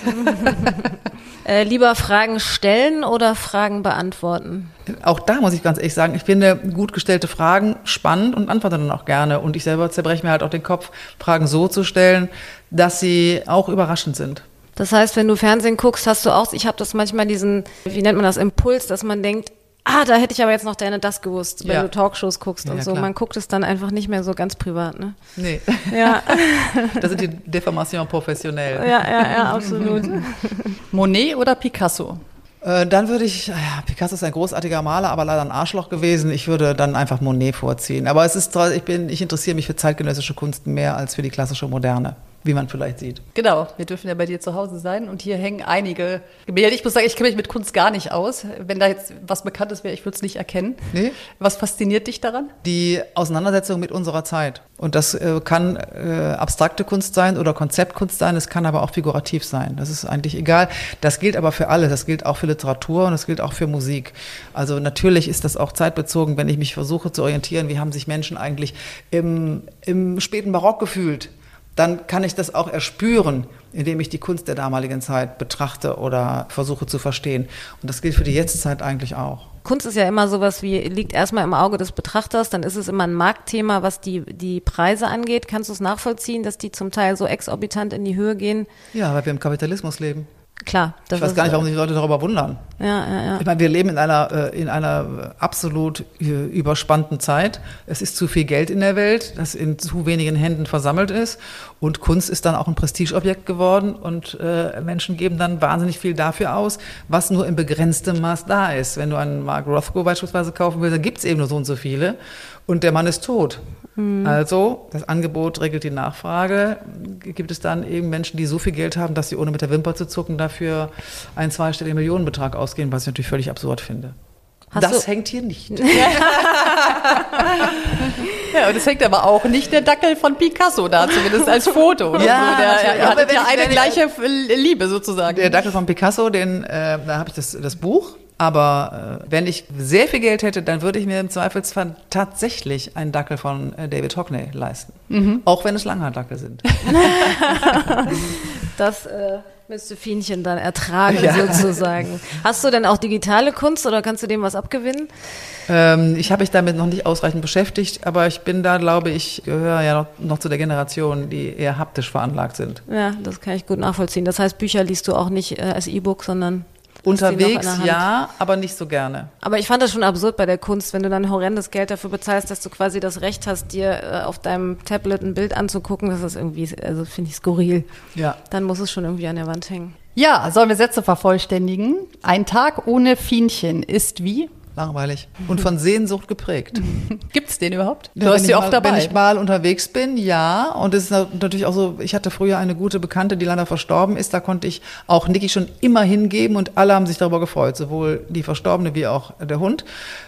Äh, lieber Fragen stellen oder Fragen beantworten? Auch da muss ich ganz ehrlich sagen, ich finde gut gestellte Fragen spannend und antworte dann auch gerne. Und ich selber zerbreche mir halt auch den Kopf, Fragen so zu stellen, dass sie auch überraschend sind. Das heißt, wenn du Fernsehen guckst, hast du auch, ich habe das manchmal diesen, wie nennt man das, Impuls, dass man denkt, ah, da hätte ich aber jetzt noch deine das gewusst, wenn ja. du Talkshows guckst und ja, so. Klar. Man guckt es dann einfach nicht mehr so ganz privat, ne? Nee. Ja. das sind die Deformation professionell. Ja, ja, ja, absolut. Monet oder Picasso? Äh, dann würde ich, ja, Picasso ist ein großartiger Maler, aber leider ein Arschloch gewesen. Ich würde dann einfach Monet vorziehen. Aber es ist, ich bin, ich interessiere mich für zeitgenössische Kunst mehr als für die klassische Moderne wie man vielleicht sieht. Genau, wir dürfen ja bei dir zu Hause sein und hier hängen einige Gemälde. Ich muss sagen, ich kenne mich mit Kunst gar nicht aus. Wenn da jetzt was Bekanntes wäre, ich würde es nicht erkennen. Nee. Was fasziniert dich daran? Die Auseinandersetzung mit unserer Zeit. Und das äh, kann äh, abstrakte Kunst sein oder Konzeptkunst sein, es kann aber auch figurativ sein. Das ist eigentlich egal. Das gilt aber für alle. Das gilt auch für Literatur und das gilt auch für Musik. Also natürlich ist das auch zeitbezogen, wenn ich mich versuche zu orientieren, wie haben sich Menschen eigentlich im, im späten Barock gefühlt dann kann ich das auch erspüren, indem ich die Kunst der damaligen Zeit betrachte oder versuche zu verstehen. Und das gilt für die Jetztzeit eigentlich auch. Kunst ist ja immer sowas wie, liegt erstmal im Auge des Betrachters, dann ist es immer ein Marktthema, was die, die Preise angeht. Kannst du es nachvollziehen, dass die zum Teil so exorbitant in die Höhe gehen? Ja, weil wir im Kapitalismus leben. Klar. ich weiß gar nicht, warum sich die Leute darüber wundern. Ja, ja, ja. Ich meine, wir leben in einer, äh, in einer absolut äh, überspannten Zeit. Es ist zu viel Geld in der Welt, das in zu wenigen Händen versammelt ist. Und Kunst ist dann auch ein Prestigeobjekt geworden. Und äh, Menschen geben dann wahnsinnig viel dafür aus, was nur in begrenztem Maß da ist. Wenn du einen Mark Rothko beispielsweise kaufen willst, dann gibt es eben nur so und so viele. Und der Mann ist tot. Mhm. Also das Angebot regelt die Nachfrage. Gibt es dann eben Menschen, die so viel Geld haben, dass sie ohne mit der Wimper zu zucken dafür einen zweistelligen Millionenbetrag ausgehen, was ich natürlich völlig absurd finde. Hast das hängt hier nicht. ja, und es hängt aber auch nicht der Dackel von Picasso da, zumindest als Foto. ja, so. der, der hat ja eine gleiche Liebe sozusagen. Der Dackel von Picasso, den, äh, da habe ich das, das Buch aber äh, wenn ich sehr viel Geld hätte, dann würde ich mir im Zweifelsfall tatsächlich einen Dackel von äh, David Hockney leisten. Mhm. Auch wenn es Langhaardackel sind. das äh, müsste Fienchen dann ertragen, ja. sozusagen. Hast du denn auch digitale Kunst oder kannst du dem was abgewinnen? Ähm, ich habe mich damit noch nicht ausreichend beschäftigt, aber ich bin da, glaube ich, gehöre ja noch, noch zu der Generation, die eher haptisch veranlagt sind. Ja, das kann ich gut nachvollziehen. Das heißt, Bücher liest du auch nicht äh, als E-Book, sondern Unterwegs ja, aber nicht so gerne. Aber ich fand das schon absurd bei der Kunst, wenn du dann horrendes Geld dafür bezahlst, dass du quasi das Recht hast, dir äh, auf deinem Tablet ein Bild anzugucken. Das ist irgendwie, also finde ich skurril. Ja. Dann muss es schon irgendwie an der Wand hängen. Ja, sollen wir Sätze vervollständigen? Ein Tag ohne Fienchen ist wie? Langweilig und von Sehnsucht geprägt. Gibt es den überhaupt? Du ja, hast sie oft dabei. Wenn ich mal unterwegs bin, ja. Und es ist natürlich auch so, ich hatte früher eine gute Bekannte, die leider verstorben ist. Da konnte ich auch Niki schon immer hingeben und alle haben sich darüber gefreut, sowohl die Verstorbene wie auch der Hund.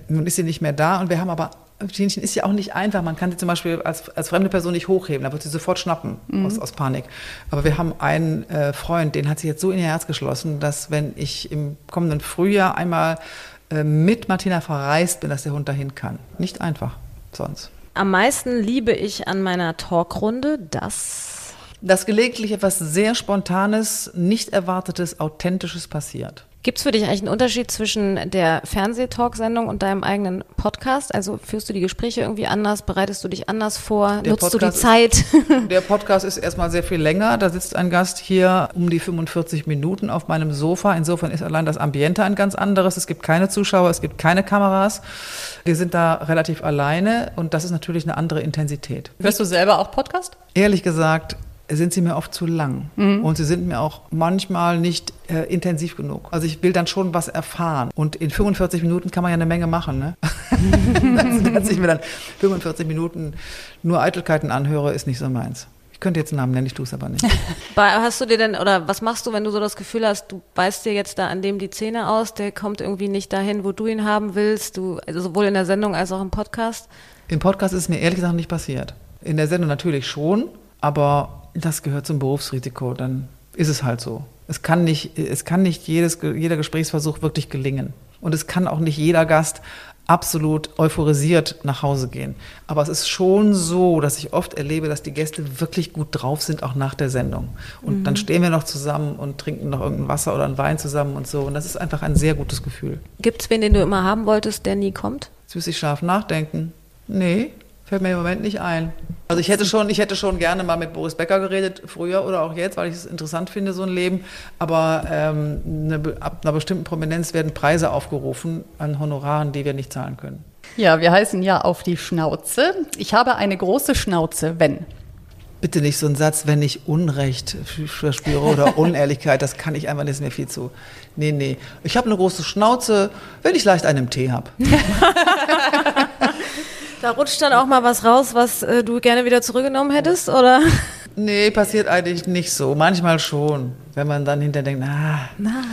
Nun ist sie nicht mehr da und wir haben aber Hähnchen ist ja auch nicht einfach. Man kann sie zum Beispiel als, als fremde Person nicht hochheben, da wird sie sofort schnappen mhm. aus, aus Panik. Aber wir haben einen äh, Freund, den hat sie jetzt so in ihr Herz geschlossen, dass wenn ich im kommenden Frühjahr einmal mit Martina verreist bin, dass der Hund dahin kann. Nicht einfach sonst. Am meisten liebe ich an meiner Talkrunde das. Dass gelegentlich etwas sehr Spontanes, nicht Erwartetes, Authentisches passiert. Gibt es für dich eigentlich einen Unterschied zwischen der Fernsehtalksendung und deinem eigenen Podcast? Also führst du die Gespräche irgendwie anders? Bereitest du dich anders vor? Der Nutzt du die Podcast Zeit? Ist, der Podcast ist erstmal sehr viel länger. Da sitzt ein Gast hier um die 45 Minuten auf meinem Sofa. Insofern ist allein das Ambiente ein ganz anderes. Es gibt keine Zuschauer, es gibt keine Kameras. Wir sind da relativ alleine und das ist natürlich eine andere Intensität. Hörst du selber auch Podcast? Ehrlich gesagt, sind sie mir oft zu lang. Mhm. Und sie sind mir auch manchmal nicht äh, intensiv genug. Also ich will dann schon was erfahren. Und in 45 Minuten kann man ja eine Menge machen. Ne? dass ich mir dann 45 Minuten nur Eitelkeiten anhöre, ist nicht so meins. Ich könnte jetzt einen Namen nennen, ich tue es aber nicht. Hast du dir denn, oder was machst du, wenn du so das Gefühl hast, du beißt dir jetzt da an dem die Zähne aus, der kommt irgendwie nicht dahin, wo du ihn haben willst, du, also sowohl in der Sendung als auch im Podcast? Im Podcast ist mir ehrlich gesagt nicht passiert. In der Sendung natürlich schon, aber das gehört zum Berufsrisiko, dann ist es halt so. Es kann nicht, es kann nicht jedes, jeder Gesprächsversuch wirklich gelingen. Und es kann auch nicht jeder Gast absolut euphorisiert nach Hause gehen. Aber es ist schon so, dass ich oft erlebe, dass die Gäste wirklich gut drauf sind, auch nach der Sendung. Und mhm. dann stehen wir noch zusammen und trinken noch irgendein Wasser oder einen Wein zusammen und so. Und das ist einfach ein sehr gutes Gefühl. Gibt es wen, den du immer haben wolltest, der nie kommt? Jetzt müsste ich scharf nachdenken. Nee, Fällt mir im Moment nicht ein. Also ich hätte schon, ich hätte schon gerne mal mit Boris Becker geredet, früher oder auch jetzt, weil ich es interessant finde, so ein Leben. Aber ähm, eine, ab einer bestimmten Prominenz werden Preise aufgerufen an Honoraren, die wir nicht zahlen können. Ja, wir heißen ja auf die Schnauze. Ich habe eine große Schnauze, wenn. Bitte nicht so ein Satz, wenn ich Unrecht verspüre oder Unehrlichkeit, das kann ich einfach nicht, ist mir viel zu. Nee, nee. Ich habe eine große Schnauze, wenn ich leicht einen Tee habe. Da rutscht dann auch mal was raus, was äh, du gerne wieder zurückgenommen hättest, oder? Nee, passiert eigentlich nicht so. Manchmal schon. Wenn man dann hinterher denkt, na, na.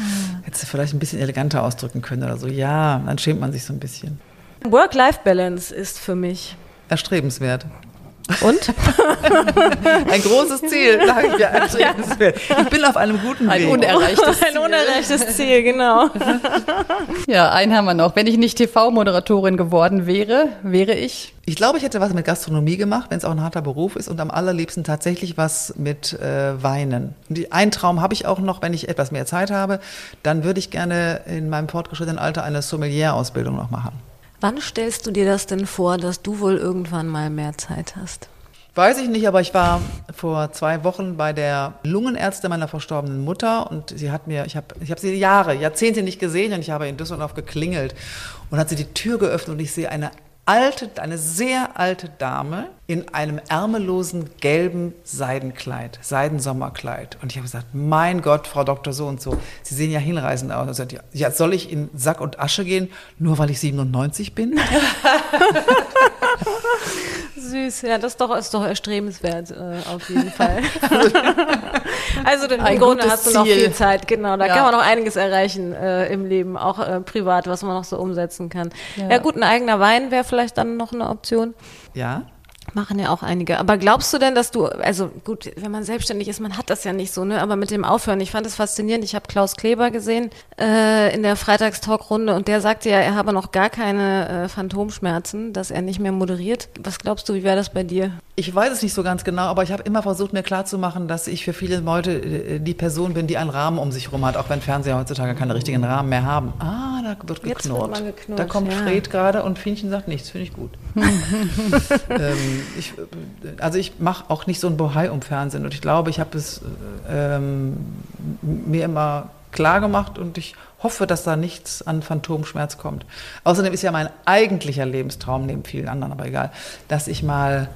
hättest du vielleicht ein bisschen eleganter ausdrücken können oder so. Ja, dann schämt man sich so ein bisschen. Work-Life-Balance ist für mich erstrebenswert. Und? ein großes Ziel, sage ich ja. Erstrebenswert. Ich bin auf einem guten ein Weg. Unerreichtes Ziel. Ein unerreichtes Ziel, genau. Ja, einen haben wir noch. Wenn ich nicht TV-Moderatorin geworden wäre, wäre ich? Ich glaube, ich hätte was mit Gastronomie gemacht, wenn es auch ein harter Beruf ist und am allerliebsten tatsächlich was mit äh, Weinen. Und einen Traum habe ich auch noch, wenn ich etwas mehr Zeit habe, dann würde ich gerne in meinem fortgeschrittenen Alter eine Sommelier-Ausbildung noch machen. Wann stellst du dir das denn vor, dass du wohl irgendwann mal mehr Zeit hast? Weiß ich nicht, aber ich war vor zwei Wochen bei der Lungenärztin meiner verstorbenen Mutter und sie hat mir, ich habe ich hab sie Jahre, Jahrzehnte nicht gesehen und ich habe in Düsseldorf geklingelt und hat sie die Tür geöffnet und ich sehe eine alte, eine sehr alte Dame in einem ärmellosen gelben Seidenkleid, Seidensommerkleid. Und ich habe gesagt, mein Gott, Frau Doktor so und so, Sie sehen ja hinreisend aus. Und sagt, ja, soll ich in Sack und Asche gehen, nur weil ich 97 bin? Süß, ja, das ist doch, ist doch erstrebenswert, äh, auf jeden Fall. also im Ein Grunde hast du noch viel Zeit, genau. Da ja. kann man noch einiges erreichen äh, im Leben, auch äh, privat, was man noch so umsetzen kann. Ja, ja gut, ein eigener Wein wäre vielleicht dann noch eine Option. Ja. Machen ja auch einige. Aber glaubst du denn, dass du, also gut, wenn man selbstständig ist, man hat das ja nicht so, ne? Aber mit dem Aufhören, ich fand es faszinierend. Ich habe Klaus Kleber gesehen äh, in der Freitagstalkrunde und der sagte ja, er habe noch gar keine äh, Phantomschmerzen, dass er nicht mehr moderiert. Was glaubst du, wie wäre das bei dir? Ich weiß es nicht so ganz genau, aber ich habe immer versucht, mir klarzumachen, dass ich für viele Leute äh, die Person bin, die einen Rahmen um sich herum hat, auch wenn Fernseher heutzutage keine richtigen Rahmen mehr haben. Ah, da wird geknurrt. Wird geknurrt da kommt ja. Fred gerade und Fienchen sagt nichts, finde ich gut. ähm, ich, also ich mache auch nicht so ein Bohai um Fernsehen und ich glaube, ich habe es ähm, mir immer klar gemacht und ich hoffe, dass da nichts an Phantomschmerz kommt. Außerdem ist ja mein eigentlicher Lebenstraum, neben vielen anderen, aber egal, dass ich mal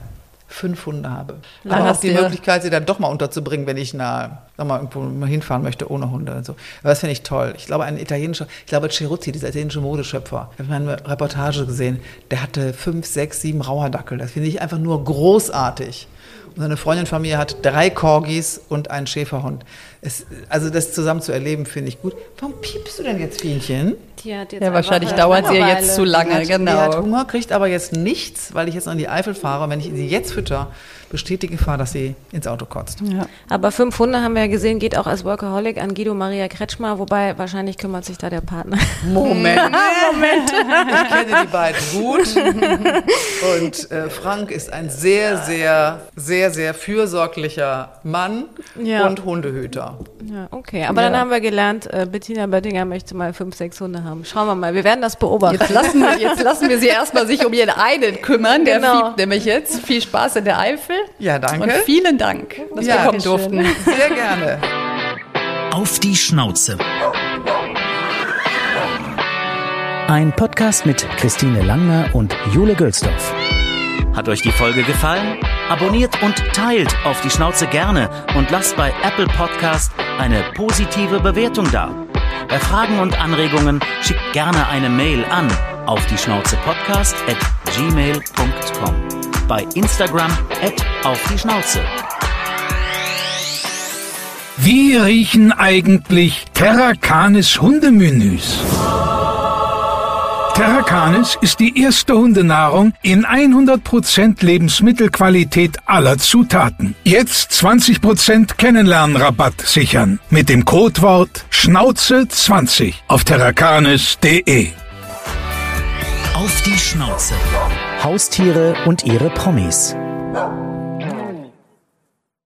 fünf Hunde habe. Dann aber auch die Möglichkeit, sie dann doch mal unterzubringen, wenn ich na, mal irgendwo mal hinfahren möchte ohne Hunde und so. Aber das finde ich toll. Ich glaube, ein italienischer, ich glaube, Ceruzzi, dieser italienische Modeschöpfer, ich habe eine Reportage gesehen, der hatte fünf, sechs, sieben Rauherdackel. Das finde ich einfach nur großartig. Und seine Freundin von mir hat drei Corgis und einen Schäferhund. Es, also das zusammen zu erleben, finde ich gut. Warum piepst du denn jetzt, Fienchen? Die hat jetzt ja, wahrscheinlich dauert sie ja jetzt zu lange, die hat, genau. Die hat Hunger, kriegt aber jetzt nichts, weil ich jetzt noch in die Eifel fahre. Und wenn ich sie jetzt fütter, besteht die Gefahr, dass sie ins Auto kotzt. Ja. Aber fünf Hunde haben wir ja gesehen, geht auch als Workaholic an Guido Maria Kretschmer, wobei wahrscheinlich kümmert sich da der Partner. Moment. Moment. Ich kenne die beiden gut. Und äh, Frank ist ein sehr, sehr, sehr, sehr fürsorglicher Mann Ja. und Hundehüter. Ja, okay. Aber dann haben wir gelernt, äh, Bettina Böttinger möchte mal fünf, sechs Hunde haben. Schauen wir mal. Wir werden das beobachten. Jetzt lassen, wir, jetzt lassen wir sie erstmal sich um ihren einen kümmern. Der Genau. fiebt nämlich jetzt. Viel Spaß in der Eifel. Ja, danke. Und vielen Dank, dass Ja, wir kommen durften. Sehr gerne. Auf die Schnauze. Ein Podcast mit Christine Langner und Jule Gülsdorf. Hat euch die Folge gefallen? Abonniert und teilt auf die Schnauze gerne und lasst bei Apple Podcast eine positive Bewertung da. Bei Fragen und Anregungen schickt gerne eine Mail an auf die Schnauze Podcast at gmail.com. Bei Instagram auf die Schnauze. Wie riechen eigentlich Terracanis Hundemenüs? Terracanis ist die erste Hundenahrung in 100% Lebensmittelqualität aller Zutaten. Jetzt 20% Kennenlernrabatt sichern mit dem Codewort Schnauze20 auf terracanis.de. Auf die Schnauze. Haustiere und ihre Promis.